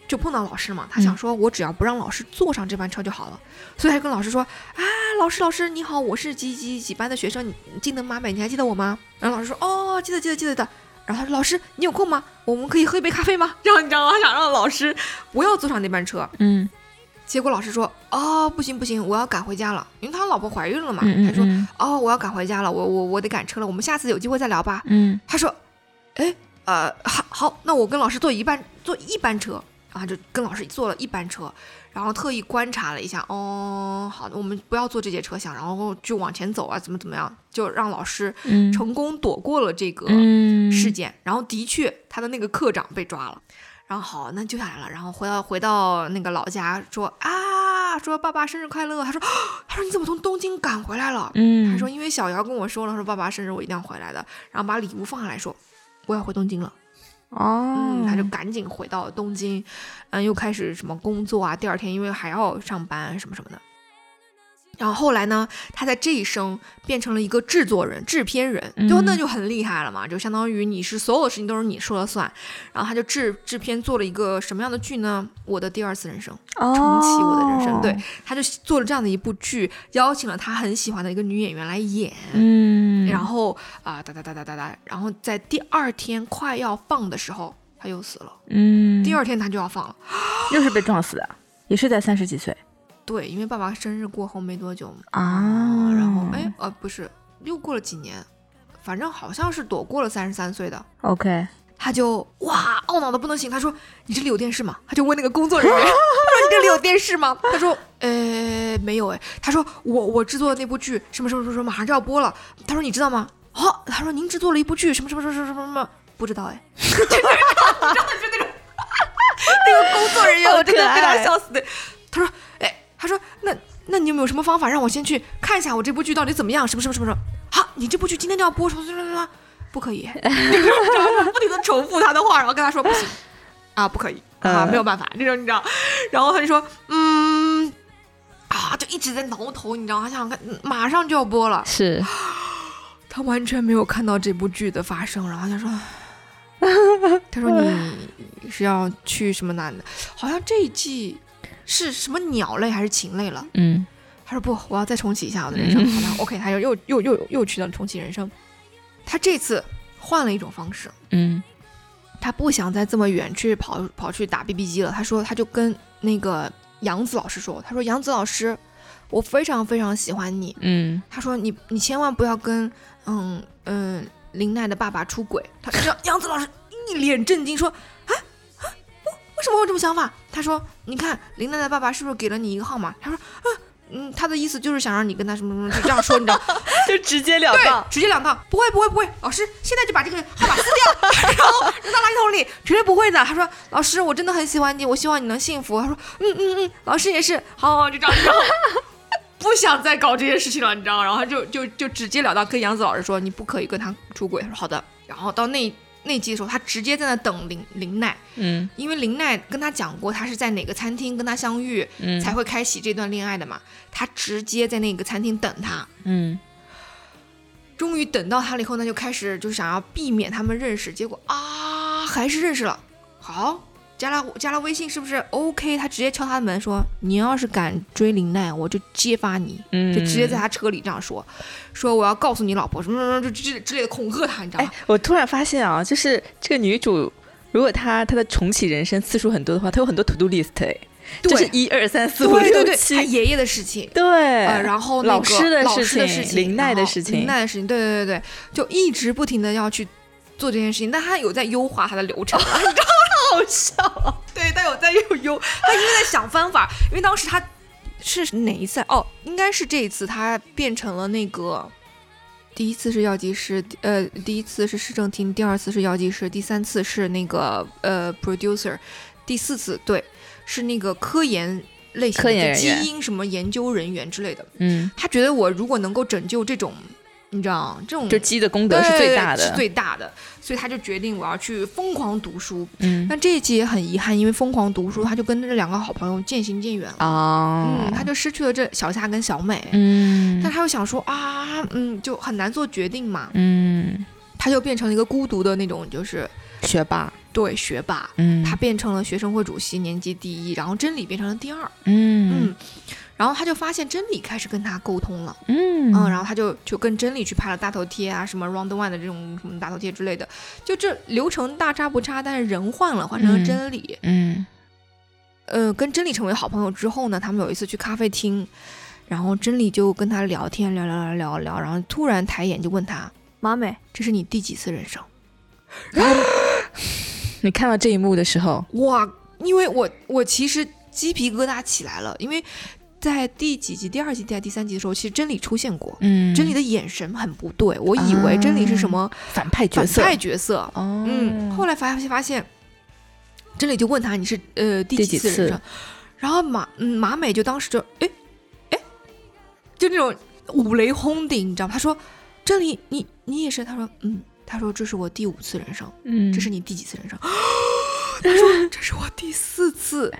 就碰到老师嘛。他想说：“我只要不让老师坐上这班车就好了。”所以他就跟老师说：“啊，老师老师你好，我是几几几班的学生，你金能马美，你还记得我吗？”然后老师说：“哦，记得记得记得的。”然后他说：“老师，你有空吗？我们可以喝一杯咖啡吗？”然后你知道吗？想让老师不要坐上那班车。嗯，结果老师说：“哦，不行不行，我要赶回家了，因为他老婆怀孕了嘛。”他说：“哦，我要赶回家了，我我我得赶车了，我们下次有机会再聊吧。”嗯，他说：“哎，呃，好好，那我跟老师坐一班坐一班车。”然后就跟老师坐了一班车，然后特意观察了一下，哦，好的，我们不要坐这节车厢，然后就往前走啊，怎么怎么样，就让老师成功躲过了这个事件。然后的确，他的那个课长被抓了。然后好，那救下来了。然后回到回到那个老家，说啊，说爸爸生日快乐。他说，他说你怎么从东京赶回来了？嗯，他说因为小姚跟我说了，说爸爸生日我一定要回来的。然后把礼物放下来说，我要回东京了。哦，他就赶紧回到东京，嗯，又开始什么工作啊？第二天因为还要上班什么什么的。然后后来呢，他在这一生变成了一个制作人、制片人，就那就很厉害了嘛，就相当于你是所有的事情都是你说了算。然后他就制制片做了一个什么样的剧呢？我的第二次人生，重启我的人生。对，他就做了这样的一部剧，邀请了他很喜欢的一个女演员来演。嗯，然后啊哒哒哒哒哒哒，然后在第二天快要放的时候，他又死了。嗯，第二天他就要放了，又是被撞死的，也是在三十几岁。对，因为爸爸生日过后没多久啊，然后哎呃不是，又过了几年，反正好像是躲过了三十三岁的。OK，他就哇懊恼的不能行，他说你这里有电视吗？他就问那个工作人员，他说你这里有电视吗？他说呃没有哎，他说我我制作的那部剧什么什么什么什么马上就要播了，他说你知道吗？哦，他说您制作了一部剧什么什么什么什么什么什么不知道哎，你知道就那种 那个工作人员，我真的被他笑死的，他说哎。他说：“那那你有没有什么方法让我先去看一下我这部剧到底怎么样？什么什么什么什么？好，你这部剧今天就要播什么什么什么？不可以，不停的重复他的话，然后跟他说不行啊，不可以啊，没有办法那种，你知道？然后他就说，嗯，啊，就一直在挠头，你知道？他想看，马上就要播了，是 他完全没有看到这部剧的发生，然后他说，他说你是要去什么男的？好像这一季。”是什么鸟类还是禽类了？嗯，他说不，我要再重启一下我的人生。好吧，OK，他又又又又又去了重启人生。他这次换了一种方式，嗯，他不想再这么远去跑跑去打 BB 机了。他说，他就跟那个杨子老师说，他说杨子老师，我非常非常喜欢你，嗯，他说你你千万不要跟嗯嗯林奈的爸爸出轨。他杨杨子老师一脸震惊说。为什么会这种想法？他说：“你看林奈的爸爸是不是给了你一个号码？”他说：“啊嗯，他的意思就是想让你跟他什么什么，就这样说，你知道？就直截了当，直截了当，不会不会不会，老师现在就把这个号码撕掉，然后扔到垃圾桶里，绝对不会的。”他说：“老师，我真的很喜欢你，我希望你能幸福。”他说：“嗯嗯嗯，老师也是，好，好就这样，然后 不想再搞这些事情了，你知道？然后就就就直截了当跟杨子老师说：‘你不可以跟他出轨。’他说：‘好的。’然后到那。”那集的时候，他直接在那等林林奈，嗯，因为林奈跟他讲过，他是在哪个餐厅跟他相遇，嗯，才会开启这段恋爱的嘛。他直接在那个餐厅等他，嗯，终于等到他了以后，那就开始就想要避免他们认识，结果啊，还是认识了，好。加了加了微信是不是 OK？他直接敲他的门说：“你要是敢追林奈，我就揭发你。”嗯就直接在他车里这样说：“说我要告诉你老婆什么什么就之之类的恐吓他，你知道吗？”我突然发现啊，就是这个女主，如果她她的重启人生次数很多的话，她有很多 to do list 哎，就是一二三四五六七，他爷爷的事情，对，然后老师的事情，林奈的事情，林奈的事情，对对对对，就一直不停的要去做这件事情，但他有在优化他的流程，你知道。好笑，对他有在有有，他一直在想方法，因为当时他是哪一次？哦，应该是这一次，他变成了那个第一次是药剂师，呃，第一次是市政厅，第二次是药剂师，第三次是那个呃 producer，第四次对是那个科研类型的基因什么研究人员之类的。嗯，他觉得我如果能够拯救这种。你知道这种就鸡的功德是最大的，是最大的，所以他就决定我要去疯狂读书。嗯，但这一期也很遗憾，因为疯狂读书，他就跟这两个好朋友渐行渐远了啊。嗯，他就失去了这小夏跟小美。嗯，但他又想说啊，嗯，就很难做决定嘛。嗯，他就变成了一个孤独的那种，就是学霸。对，学霸。嗯，他变成了学生会主席，年级第一，然后真理变成了第二。嗯嗯。然后他就发现真理开始跟他沟通了，嗯。嗯，然后他就就跟真理去拍了大头贴啊，什么 round one 的这种什么大头贴之类的，就这流程大差不差，但是人换了，换成了真理，嗯，呃，跟真理成为好朋友之后呢，他们有一次去咖啡厅，然后真理就跟他聊天，聊聊聊聊聊，然后突然抬眼就问他，马美，这是你第几次人生？然 后你看到这一幕的时候，哇，因为我我其实鸡皮疙瘩起来了，因为在第几集、第二集、第第三集的时候，其实真理出现过，嗯，真理的眼神很不对，我以为真理是什么反派角色，反派角色，哦，嗯，后来发现发现，真理就问他你是呃第几次人生，然后马嗯马美就当时就哎哎，就那种五雷轰顶，你知道吗？他说真理你你也是，他说嗯。他说：“这是我第五次人生，嗯，这是你第几次人生？” 他说：“这是我第四次。”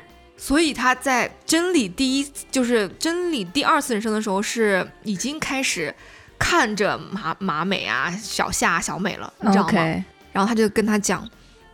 所以他在真理第一，就是真理第二次人生的时候，是已经开始看着马马美啊、小夏、小美了，你知道吗？然后他就跟他讲，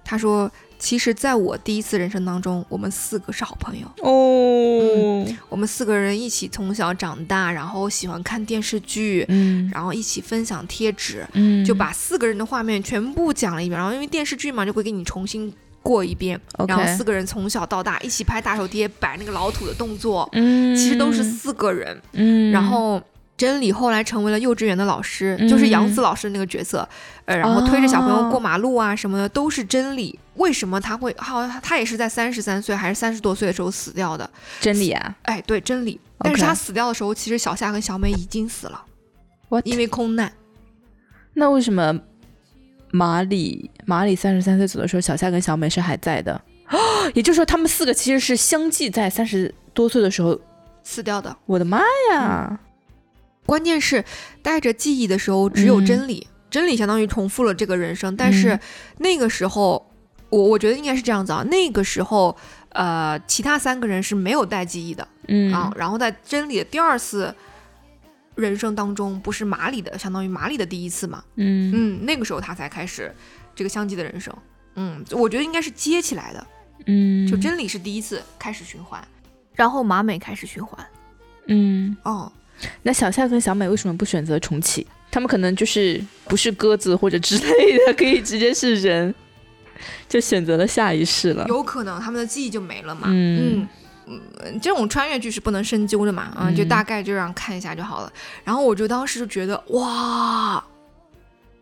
他说。其实，在我第一次人生当中，我们四个是好朋友哦。我们四个人一起从小长大，然后喜欢看电视剧，嗯，然后一起分享贴纸，嗯，就把四个人的画面全部讲了一遍。然后因为电视剧嘛，就会给你重新过一遍。然后四个人从小到大一起拍大手贴，摆那个老土的动作，嗯，其实都是四个人，嗯，然后。真理后来成为了幼稚园的老师，就是杨子老师那个角色，呃，然后推着小朋友过马路啊什么的，都是真理。为什么他会？好，他也是在三十三岁还是三十多岁的时候死掉的。真理啊，哎，对，真理。但是他死掉的时候，其实小夏跟小美已经死了，因为空难。那为什么马里马里三十三岁走的时候，小夏跟小美是还在的？哦 也就是说，他们四个其实是相继在三十多岁的时候死掉的。我的妈呀！关键是带着记忆的时候，只有真理，真理相当于重复了这个人生。但是那个时候，我我觉得应该是这样子啊。那个时候，呃，其他三个人是没有带记忆的，嗯啊。然后在真理的第二次人生当中，不是马里的，相当于马里的第一次嘛，嗯嗯，那个时候他才开始这个相继的人生。嗯，我觉得应该是接起来的，嗯，就真理是第一次开始循环，然后马美开始循环，嗯哦。那小夏跟小美为什么不选择重启？他们可能就是不是鸽子或者之类的，可以直接是人，就选择了下一世了。有可能他们的记忆就没了嘛？嗯嗯，这种穿越剧是不能深究的嘛？啊，就大概就让看一下就好了。然后我就当时就觉得哇，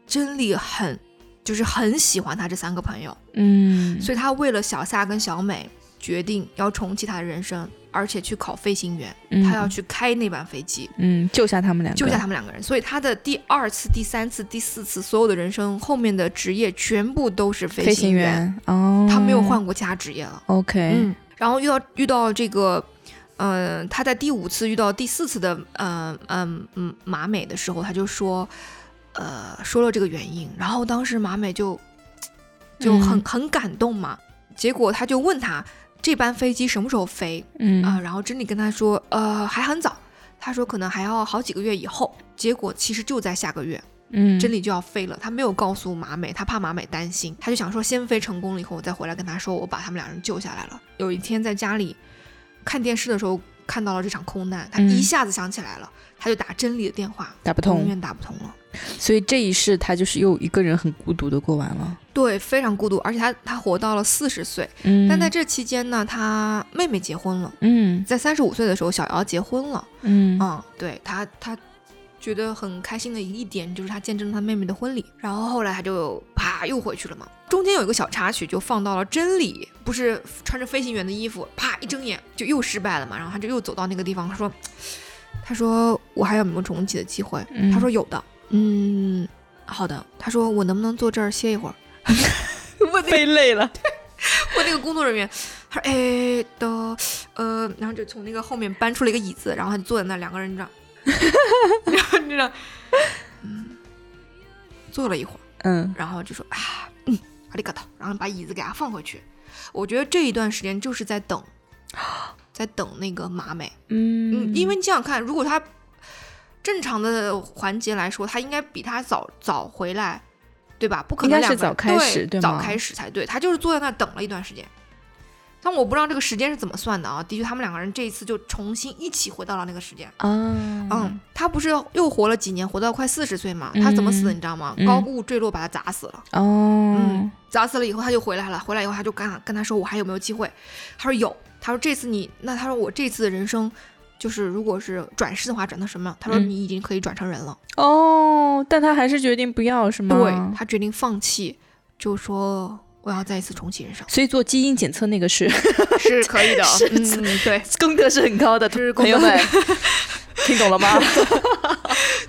真理很就是很喜欢他这三个朋友，嗯，所以他为了小夏跟小美。决定要重启他的人生，而且去考飞行员，他要去开那班飞机，嗯，救下他们两个，救下他们两个人。所以他的第二次、第三次、第四次，所有的人生后面的职业全部都是飞行员哦，他没有换过其他职业了。OK，嗯，然后遇到遇到这个，嗯，他在第五次遇到第四次的，嗯嗯嗯马美的时候，他就说，呃，说了这个原因，然后当时马美就就很很感动嘛，结果他就问他。这班飞机什么时候飞？嗯啊，然后珍妮跟他说，呃，还很早。他说可能还要好几个月以后。结果其实就在下个月，嗯，真理就要飞了。他没有告诉马美，他怕马美担心，他就想说先飞成功了以后，我再回来跟他说，我把他们两人救下来了。有一天在家里看电视的时候，看到了这场空难，他一下子想起来了，他就打真理的电话，打不通，永远打不通了。所以这一世他就是又一个人很孤独的过完了，对，非常孤独，而且他他活到了四十岁，嗯，但在这期间呢，他妹妹结婚了，嗯，在三十五岁的时候，小姚结婚了，嗯嗯，对他他觉得很开心的一点就是他见证了他妹妹的婚礼，然后后来他就啪又回去了嘛，中间有一个小插曲就放到了真理，不是穿着飞行员的衣服，啪一睁眼就又失败了嘛，然后他就又走到那个地方，他说他说我还有没有重启的机会？他说有的。嗯，好的。他说我能不能坐这儿歇一会儿？我飞累了。我那个工作人员，他说哎的，呃，然后就从那个后面搬出了一个椅子，然后他就坐在那，两个人这样，然后这样，嗯，坐了一会儿，嗯，然后就说啊，嗯，阿里嘎多，然后把椅子给他放回去。我觉得这一段时间就是在等，在等那个马美，嗯嗯，因为你想想看，如果他。正常的环节来说，他应该比他早早回来，对吧？不可能两个早开始，对早开始才对。他就是坐在那等了一段时间，但我不知道这个时间是怎么算的啊。的确，他们两个人这一次就重新一起回到了那个时间。嗯，嗯，他不是又活了几年，活到快四十岁嘛？他怎么死的？你知道吗？高物坠落把他砸死了。哦，砸死了以后他就回来了。回来以后他就跟跟他说：“我还有没有机会？”他说：“有。”他说：“这次你那他说我这次的人生，就是如果是转世的话，转到什么？他说你已经可以转成人了。哦，但他还是决定不要，是吗？对他决定放弃，就说。我要再一次重启人生，所以做基因检测那个是 是可以的，嗯，对，功德是很高的，朋友们。听懂了吗？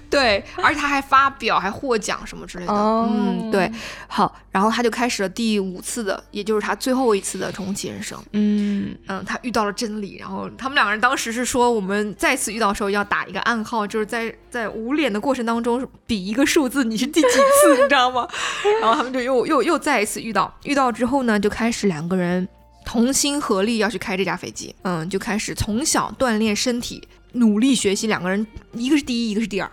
对，而且他还发表，还获奖什么之类的。嗯，对。好，然后他就开始了第五次的，也就是他最后一次的重启人生。嗯嗯，他遇到了真理，然后他们两个人当时是说，我们再次遇到的时候要打一个暗号，就是在在捂脸的过程当中比一个数字，你是第几次，你知道吗？然后他们就又又又再一次遇到，遇到之后呢，就开始两个人同心合力要去开这架飞机。嗯，就开始从小锻炼身体。努力学习，两个人一个是第一，一个是第二，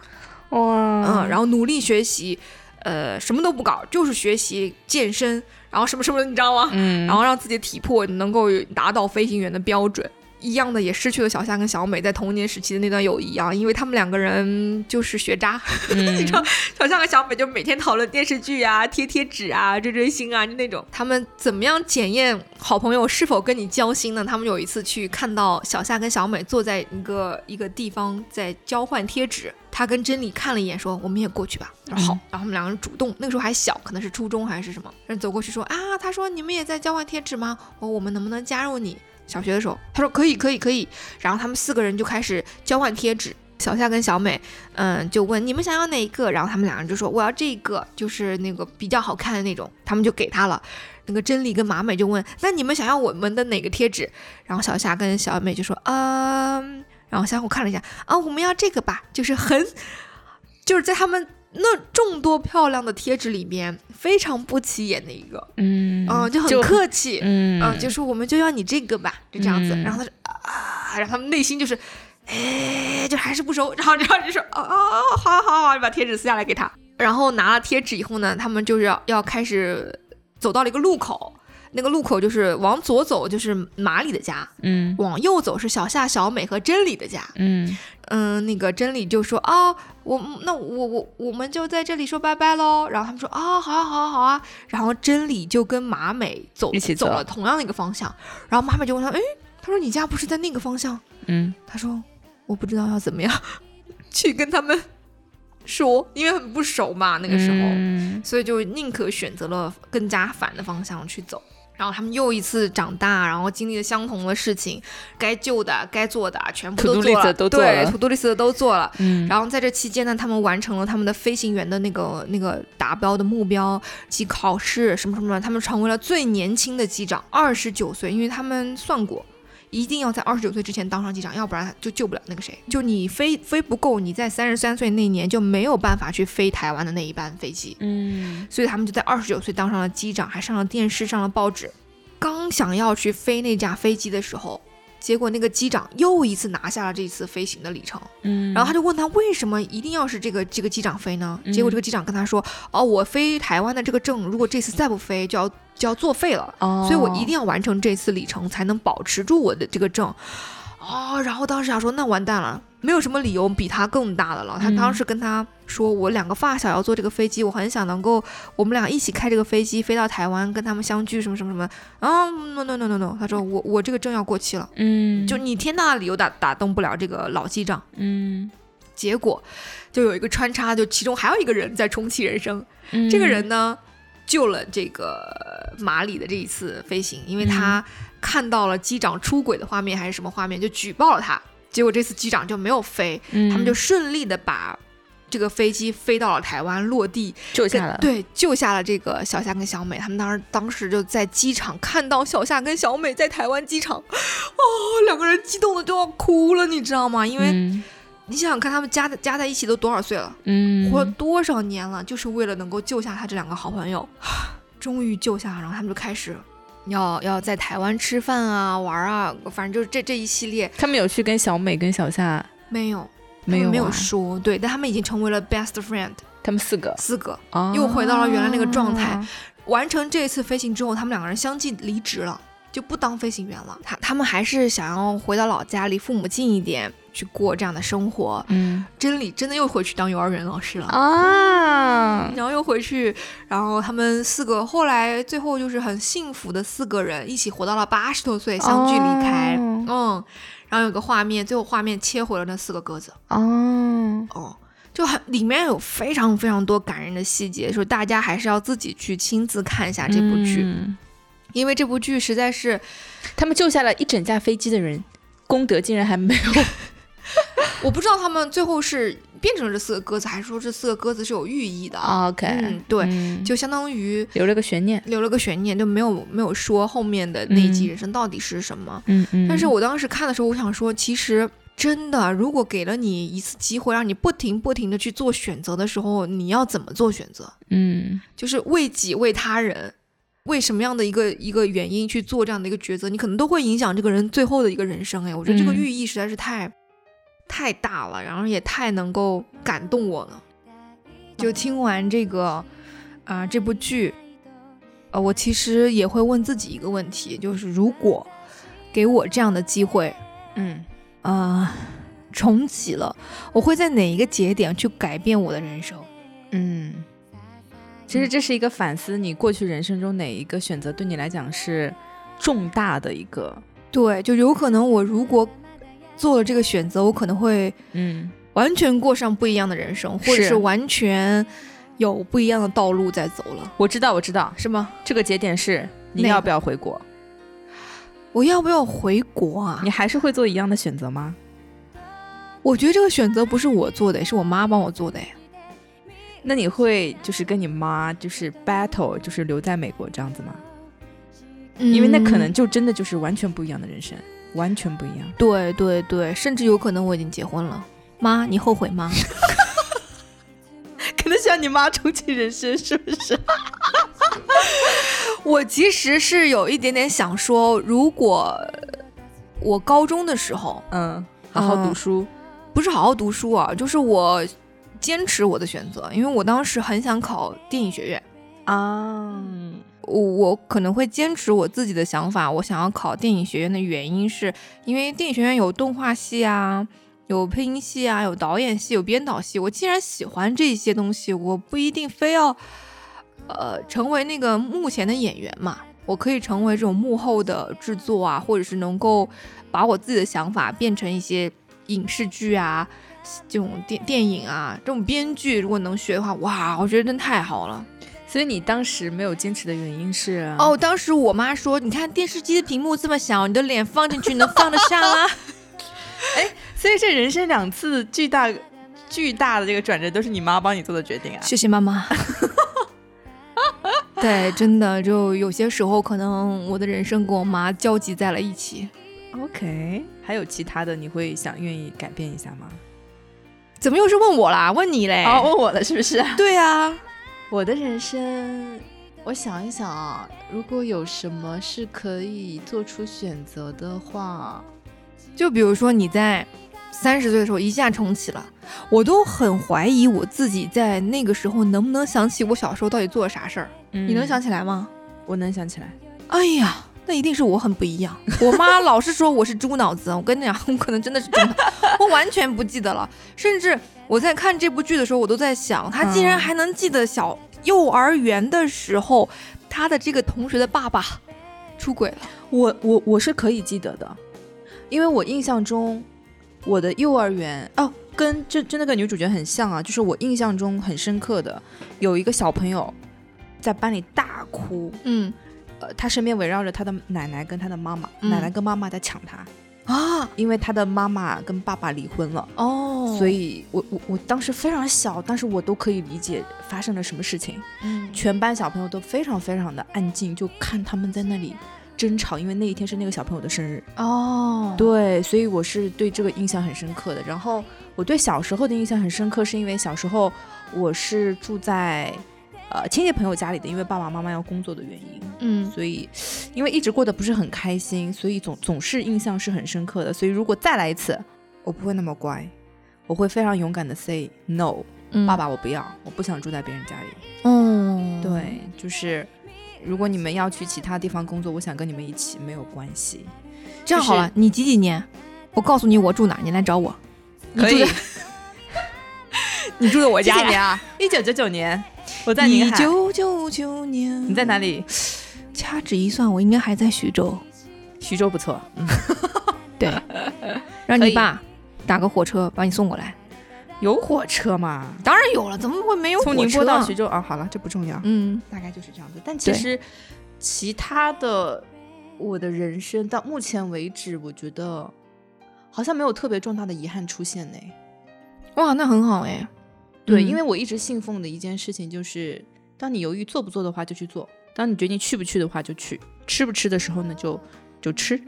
哇，嗯，然后努力学习，呃，什么都不搞，就是学习健身，然后什么什么，你知道吗？嗯，然后让自己的体魄能够达到飞行员的标准。一样的也失去了小夏跟小美在童年时期的那段友谊啊，因为他们两个人就是学渣，你知道，小夏和小美就每天讨论电视剧啊、贴贴纸啊、追追星啊，就那种。他们怎么样检验好朋友是否跟你交心呢？他们有一次去看到小夏跟小美坐在一个一个地方在交换贴纸，他跟真理看了一眼，说：“我们也过去吧。”说好，然后他们两个人主动，那个时候还小，可能是初中还是什么，人走过去说：“啊，他说你们也在交换贴纸吗？我我们能不能加入你？”小学的时候，他说可以可以可以，然后他们四个人就开始交换贴纸。小夏跟小美，嗯，就问你们想要哪一个，然后他们两个人就说我要这个，就是那个比较好看的那种，他们就给他了。那个真理跟马美就问，那你们想要我们的哪个贴纸？然后小夏跟小美就说，嗯，然后相互看了一下，啊，我们要这个吧，就是很，就是在他们。那众多漂亮的贴纸里面，非常不起眼的一个，嗯，啊，就很客气，嗯，啊，就说我们就要你这个吧，就这样子。然后他说啊，然后他们内心就是，哎，就还是不收。然后，然后就说，哦哦，好好好，就把贴纸撕下来给他。然后拿了贴纸以后呢，他们就是要要开始走到了一个路口。那个路口就是往左走就是马里的家，嗯，往右走是小夏、小美和真理的家，嗯嗯，那个真理就说啊，我那我我我们就在这里说拜拜喽。然后他们说啊，好啊好啊好啊。然后真理就跟马美走一起走了同样的一个方向。然后马美就问他，哎，他说你家不是在那个方向？嗯，他说我不知道要怎么样去跟他们说，因为很不熟嘛那个时候，所以就宁可选择了更加反的方向去走。然后他们又一次长大，然后经历了相同的事情，该救的、该做的全部都做了，对，土杜丽斯的都做了。嗯，然后在这期间呢，他们完成了他们的飞行员的那个那个达标的目标及考试什么什么的，他们成为了最年轻的机长，二十九岁，因为他们算过。一定要在二十九岁之前当上机长，要不然就救不了那个谁。就你飞飞不够，你在三十三岁那年就没有办法去飞台湾的那一班飞机。嗯，所以他们就在二十九岁当上了机长，还上了电视，上了报纸。刚想要去飞那架飞机的时候。结果那个机长又一次拿下了这次飞行的里程，嗯，然后他就问他为什么一定要是这个这个机长飞呢？结果这个机长跟他说，哦，我飞台湾的这个证，如果这次再不飞，就要就要作废了，哦所以我一定要完成这次里程，才能保持住我的这个证。哦，然后当时想说，那完蛋了，没有什么理由比他更大的了。他当时跟他说，我两个发小要坐这个飞机，我很想能够我们俩一起开这个飞机飞到台湾，跟他们相聚，什么什么什么。啊，no no no no no，他说我我这个证要过期了。嗯，就你天大的理由打打动不了这个老机长。嗯，结果就有一个穿插，就其中还有一个人在重启人生。这个人呢，救了这个马里的这一次飞行，因为他。看到了机长出轨的画面还是什么画面，就举报了他。结果这次机长就没有飞，他们就顺利的把这个飞机飞到了台湾落地，救下了。对，救下了这个小夏跟小美。他们当时当时就在机场看到小夏跟小美在台湾机场，哦，两个人激动的都要哭了，你知道吗？因为你想想看，他们加加在一起都多少岁了？嗯，活了多少年了？就是为了能够救下他这两个好朋友，终于救下，然后他们就开始。要要在台湾吃饭啊玩啊，反正就是这这一系列。他们有去跟小美跟小夏？没有，没有没有说。对，但他们已经成为了 best friend。他们四个，四个，又回到了原来那个状态。完成这次飞行之后，他们两个人相继离职了。就不当飞行员了。他他们还是想要回到老家离父母近一点，去过这样的生活。嗯，真理真的又回去当幼儿园老师了啊，然后又回去，然后他们四个后来最后就是很幸福的四个人一起活到了八十多岁，相聚离开。嗯，然后有个画面，最后画面切回了那四个鸽子。哦哦。就很里面有非常非常多感人的细节，说大家还是要自己去亲自看一下这部剧，因为这部剧实在是，他们救下了一整架飞机的人，功德竟然还没有。我不知道他们最后是变成了这四个鸽子，还是说这四个鸽子是有寓意的？OK，嗯，对，就相当于留了个悬念，留了个悬念，就没有没有说后面的那一集人生到底是什么。嗯嗯。但是我当时看的时候，我想说，其实。真的，如果给了你一次机会，让你不停不停的去做选择的时候，你要怎么做选择？嗯，就是为己为他人，为什么样的一个一个原因去做这样的一个抉择，你可能都会影响这个人最后的一个人生。哎，我觉得这个寓意实在是太太大了，然后也太能够感动我了。就听完这个啊这部剧，呃，我其实也会问自己一个问题，就是如果给我这样的机会，嗯。啊，重启了，我会在哪一个节点去改变我的人生？嗯，其实这是一个反思，你过去人生中哪一个选择对你来讲是重大的一个？对，就有可能我如果做了这个选择，我可能会嗯，完全过上不一样的人生，或者是完全有不一样的道路在走了。我知道，我知道，是吗？这个节点是你要不要回国？我要不要回国啊？你还是会做一样的选择吗？我觉得这个选择不是我做的，是我妈帮我做的。那你会就是跟你妈就是 battle，就是留在美国这样子吗？因为那可能就真的就是完全不一样的人生，完全不一样。对对对，甚至有可能我已经结婚了。妈，你后悔吗？可能像你妈重启人生，是不是？我其实是有一点点想说，如果我高中的时候，嗯，好好读书，不是好好读书啊，就是我坚持我的选择，因为我当时很想考电影学院啊，我我可能会坚持我自己的想法，我想要考电影学院的原因是因为电影学院有动画系啊，有配音系啊，有导演系，有编导系，我既然喜欢这些东西，我不一定非要。呃，成为那个幕前的演员嘛，我可以成为这种幕后的制作啊，或者是能够把我自己的想法变成一些影视剧啊，这种电电影啊，这种编剧如果能学的话，哇，我觉得真太好了。所以你当时没有坚持的原因是？哦，当时我妈说，你看电视机的屏幕这么小，你的脸放进去能放得下吗？哎，所以这人生两次巨大巨大的这个转折都是你妈帮你做的决定啊？谢谢妈妈。对，真的就有些时候，可能我的人生跟我妈交集在了一起。OK，还有其他的，你会想愿意改变一下吗？怎么又是问我啦？问你嘞？哦，问我了是不是？对啊，我的人生，我想一想啊，如果有什么是可以做出选择的话，就比如说你在。三十岁的时候一下重启了，我都很怀疑我自己在那个时候能不能想起我小时候到底做了啥事儿。你能想起来吗？我能想起来。哎呀，那一定是我很不一样。我妈老是说我是猪脑子，我跟你讲，我可能真的是猪脑，我完全不记得了。甚至我在看这部剧的时候，我都在想，她竟然还能记得小幼儿园的时候，她的这个同学的爸爸出轨了。我我我是可以记得的，因为我印象中。我的幼儿园哦，跟这真的跟女主角很像啊，就是我印象中很深刻的，有一个小朋友在班里大哭，嗯，呃，他身边围绕着他的奶奶跟他的妈妈，奶奶跟妈妈在抢他。啊，因为他的妈妈跟爸爸离婚了。哦，所以我我我当时非常小，但是我都可以理解发生了什么事情，嗯，全班小朋友都非常非常的安静，就看他们在那里。争吵，因为那一天是那个小朋友的生日。哦。对，所以我是对这个印象很深刻的。然后我对小时候的印象很深刻，是因为小时候我是住在呃亲戚朋友家里的，因为爸爸妈妈要工作的原因，嗯，所以因为一直过得不是很开心，所以总总是印象是很深刻的。所以如果再来一次，我不会那么乖，我会非常勇敢的 say no，爸爸我不要，我不想住在别人家里。嗯，对，就是。如果你们要去其他地方工作，我想跟你们一起没有关系。这样好了，你几几年？我告诉你我住哪，你来找我。可以。你住在我家几年啊？一九九九年，我在宁海。一九九九年，你在哪里？掐指一算，我应该还在徐州。徐州不错，嗯，对。让你爸打个火车把你送过来。有火车吗？当然有了，怎么会没有？从宁波到徐州啊？好了，这不重要。嗯，大概就是这样子。但其实其他的，我的人生到目前为止，我觉得好像没有特别重大的遗憾出现呢。哇，那很好哎。对，因为我一直信奉的一件事情就是，当你犹豫做不做的话，就去做；当你决定去不去的话，就去；吃不吃的时候呢，就就吃。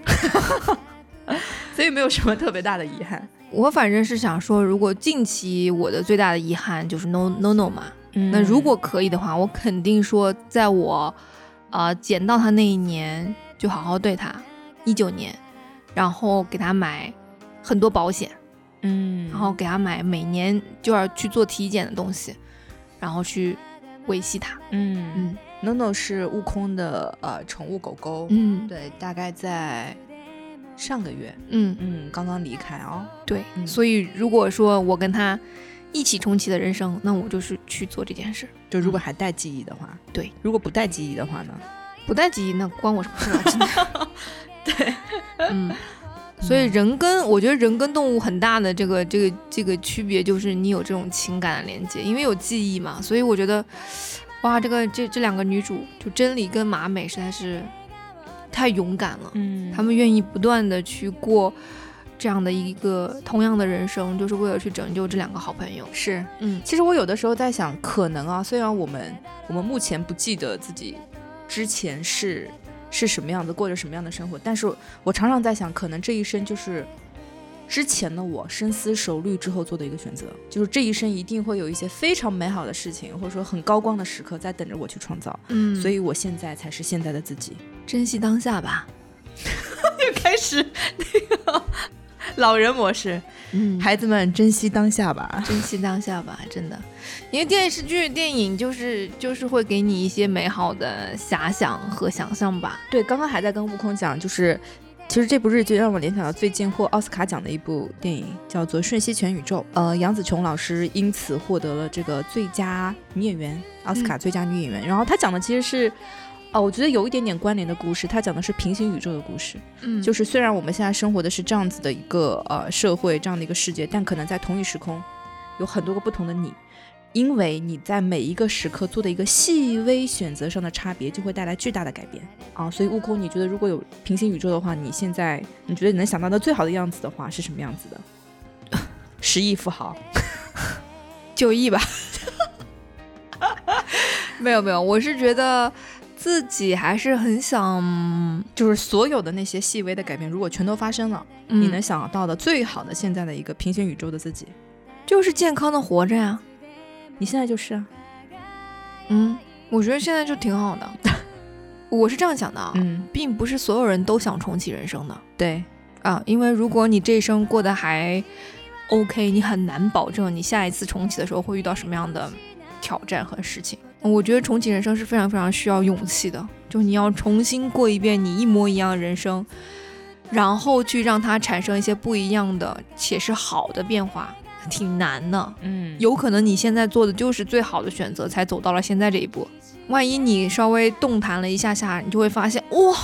所以没有什么特别大的遗憾。我反正是想说，如果近期我的最大的遗憾就是 no no no 嘛，那如果可以的话，我肯定说，在我呃捡到他那一年，就好好对他，一九年，然后给他买很多保险。嗯，然后给他买每年就要去做体检的东西，然后去维系它。嗯嗯，NONO 是悟空的呃宠物狗狗。嗯，对，大概在上个月。嗯嗯，刚刚离开哦。对，所以如果说我跟他一起重启的人生，那我就是去做这件事。就如果还带记忆的话，对；如果不带记忆的话呢？不带记忆那关我什么事啊？真的。对，嗯。所以人跟我觉得人跟动物很大的这个这个这个区别就是你有这种情感的连接，因为有记忆嘛。所以我觉得，哇，这个这这两个女主就真理跟马美实在是太勇敢了。嗯，她们愿意不断的去过这样的一个同样的人生，就是为了去拯救这两个好朋友。是，嗯，其实我有的时候在想，可能啊，虽然我们我们目前不记得自己之前是。是什么样子，过着什么样的生活？但是我常常在想，可能这一生就是之前的我深思熟虑之后做的一个选择，就是这一生一定会有一些非常美好的事情，或者说很高光的时刻在等着我去创造。嗯，所以我现在才是现在的自己，珍惜当下吧。又开始那个。老人模式，嗯，孩子们珍惜当下吧，珍惜当下吧，真的，因为电视剧、电影就是就是会给你一些美好的遐想和想象吧。对，刚刚还在跟悟空讲，就是其实这部日剧让我联想到最近获奥斯卡奖的一部电影，叫做《瞬息全宇宙》。呃，杨紫琼老师因此获得了这个最佳女演员，奥斯卡最佳女演员。然后她讲的其实是。哦，我觉得有一点点关联的故事，她讲的是平行宇宙的故事。嗯，就是虽然我们现在生活的是这样子的一个呃社会，这样的一个世界，但可能在同一时空，有很多个不同的你，因为你在每一个时刻做的一个细微选择上的差别，就会带来巨大的改变啊。所以悟空，你觉得如果有平行宇宙的话，你现在你觉得你能想到的最好的样子的话是什么样子的？十亿富豪，就亿吧？没有没有，我是觉得。自己还是很想，就是所有的那些细微的改变，如果全都发生了，你能想到的最好的现在的一个平行宇宙的自己，就是健康的活着呀。你现在就是啊，嗯，我觉得现在就挺好的。我是这样想的啊，嗯，并不是所有人都想重启人生的。对啊，因为如果你这一生过得还 OK，你很难保证你下一次重启的时候会遇到什么样的挑战和事情。我觉得重启人生是非常非常需要勇气的，就你要重新过一遍你一模一样的人生，然后去让它产生一些不一样的且是好的变化，挺难的。嗯，有可能你现在做的就是最好的选择，才走到了现在这一步。万一你稍微动弹了一下下，你就会发现哇，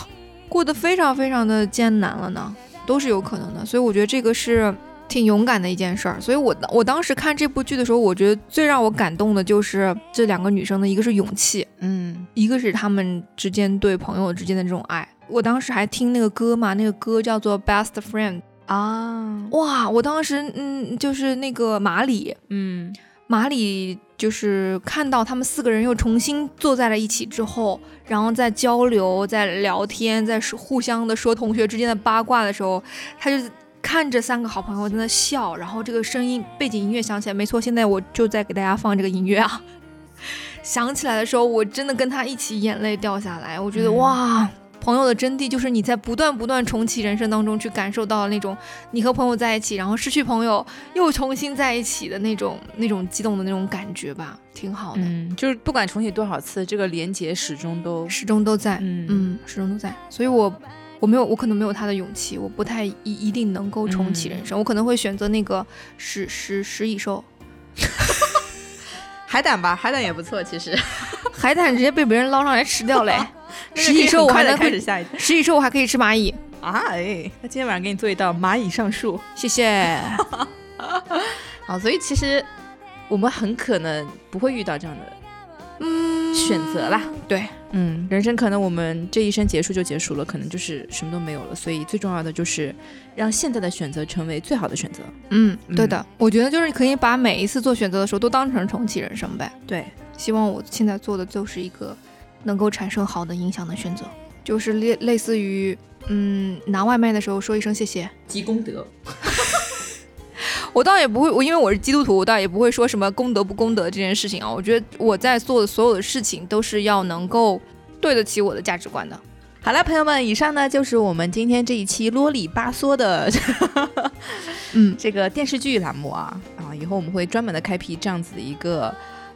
过得非常非常的艰难了呢，都是有可能的。所以我觉得这个是。挺勇敢的一件事儿，所以我我当时看这部剧的时候，我觉得最让我感动的就是这两个女生的一个是勇气，嗯，一个是她们之间对朋友之间的这种爱。我当时还听那个歌嘛，那个歌叫做《Best Friend》啊，哇，我当时嗯，就是那个马里，嗯，马里就是看到他们四个人又重新坐在了一起之后，然后在交流、在聊天、在说互相的说同学之间的八卦的时候，他就。看着三个好朋友在那笑，然后这个声音背景音乐响起来，没错，现在我就在给大家放这个音乐啊。想起来的时候，我真的跟他一起眼泪掉下来。我觉得哇，朋友的真谛就是你在不断不断重启人生当中去感受到那种你和朋友在一起，然后失去朋友又重新在一起的那种那种激动的那种感觉吧，挺好的。嗯，就是不管重启多少次，这个连接始终都始终都在，嗯嗯，始终都在。所以我我没有我可能没有他的勇气，我不太一一定能够重启人生，我可能会选择那个食食食蚁兽。海胆吧，海胆也不错，其实。海胆直接被别人捞上来吃掉嘞。食蚁兽我还能开始下一食蚁兽我还可以吃蚂蚁啊！哎，那今天晚上给你做一道蚂蚁上树，谢谢。好，所以其实我们很可能不会遇到这样的。嗯，选择啦，对，嗯，人生可能我们这一生结束就结束了，可能就是什么都没有了，所以最重要的就是让现在的选择成为最好的选择。嗯，对的，我觉得就是可以把每一次做选择的时候都当成重启人生呗。对，希望我现在做的就是一个能够产生好的影响的选择，就是类类似于，嗯，拿外卖的时候说一声谢谢，积功德。我倒也不会，我因为我是基督徒，我倒也不会说什么功德不功德这件事情啊。我觉得我在做的所有的事情都是要能够对得起我的价值观的。好了，朋友们，以上呢就是我们今天这一期啰里吧嗦的，嗯，这个电视剧栏目啊啊，以后我们会专门的开辟这样子的一个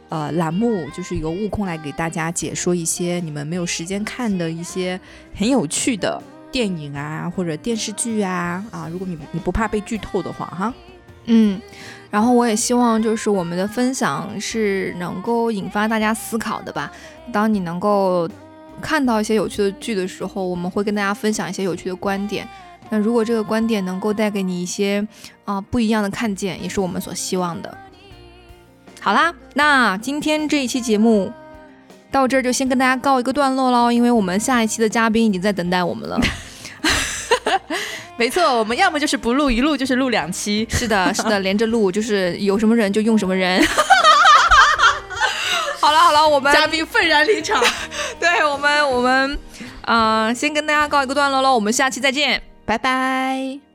呃栏目，就是由悟空来给大家解说一些你们没有时间看的一些很有趣的电影啊或者电视剧啊啊，如果你你不怕被剧透的话哈。嗯，然后我也希望就是我们的分享是能够引发大家思考的吧。当你能够看到一些有趣的剧的时候，我们会跟大家分享一些有趣的观点。那如果这个观点能够带给你一些啊不一样的看见，也是我们所希望的。好啦，那今天这一期节目到这儿就先跟大家告一个段落喽，因为我们下一期的嘉宾已经在等待我们了。没错，我们要么就是不录一录，就是录两期。是的，是的，连着录，就是有什么人就用什么人。好了好了，我们嘉宾愤然离场。对我们，我们，啊，先跟大家告一个段落喽，我们下期再见，拜拜。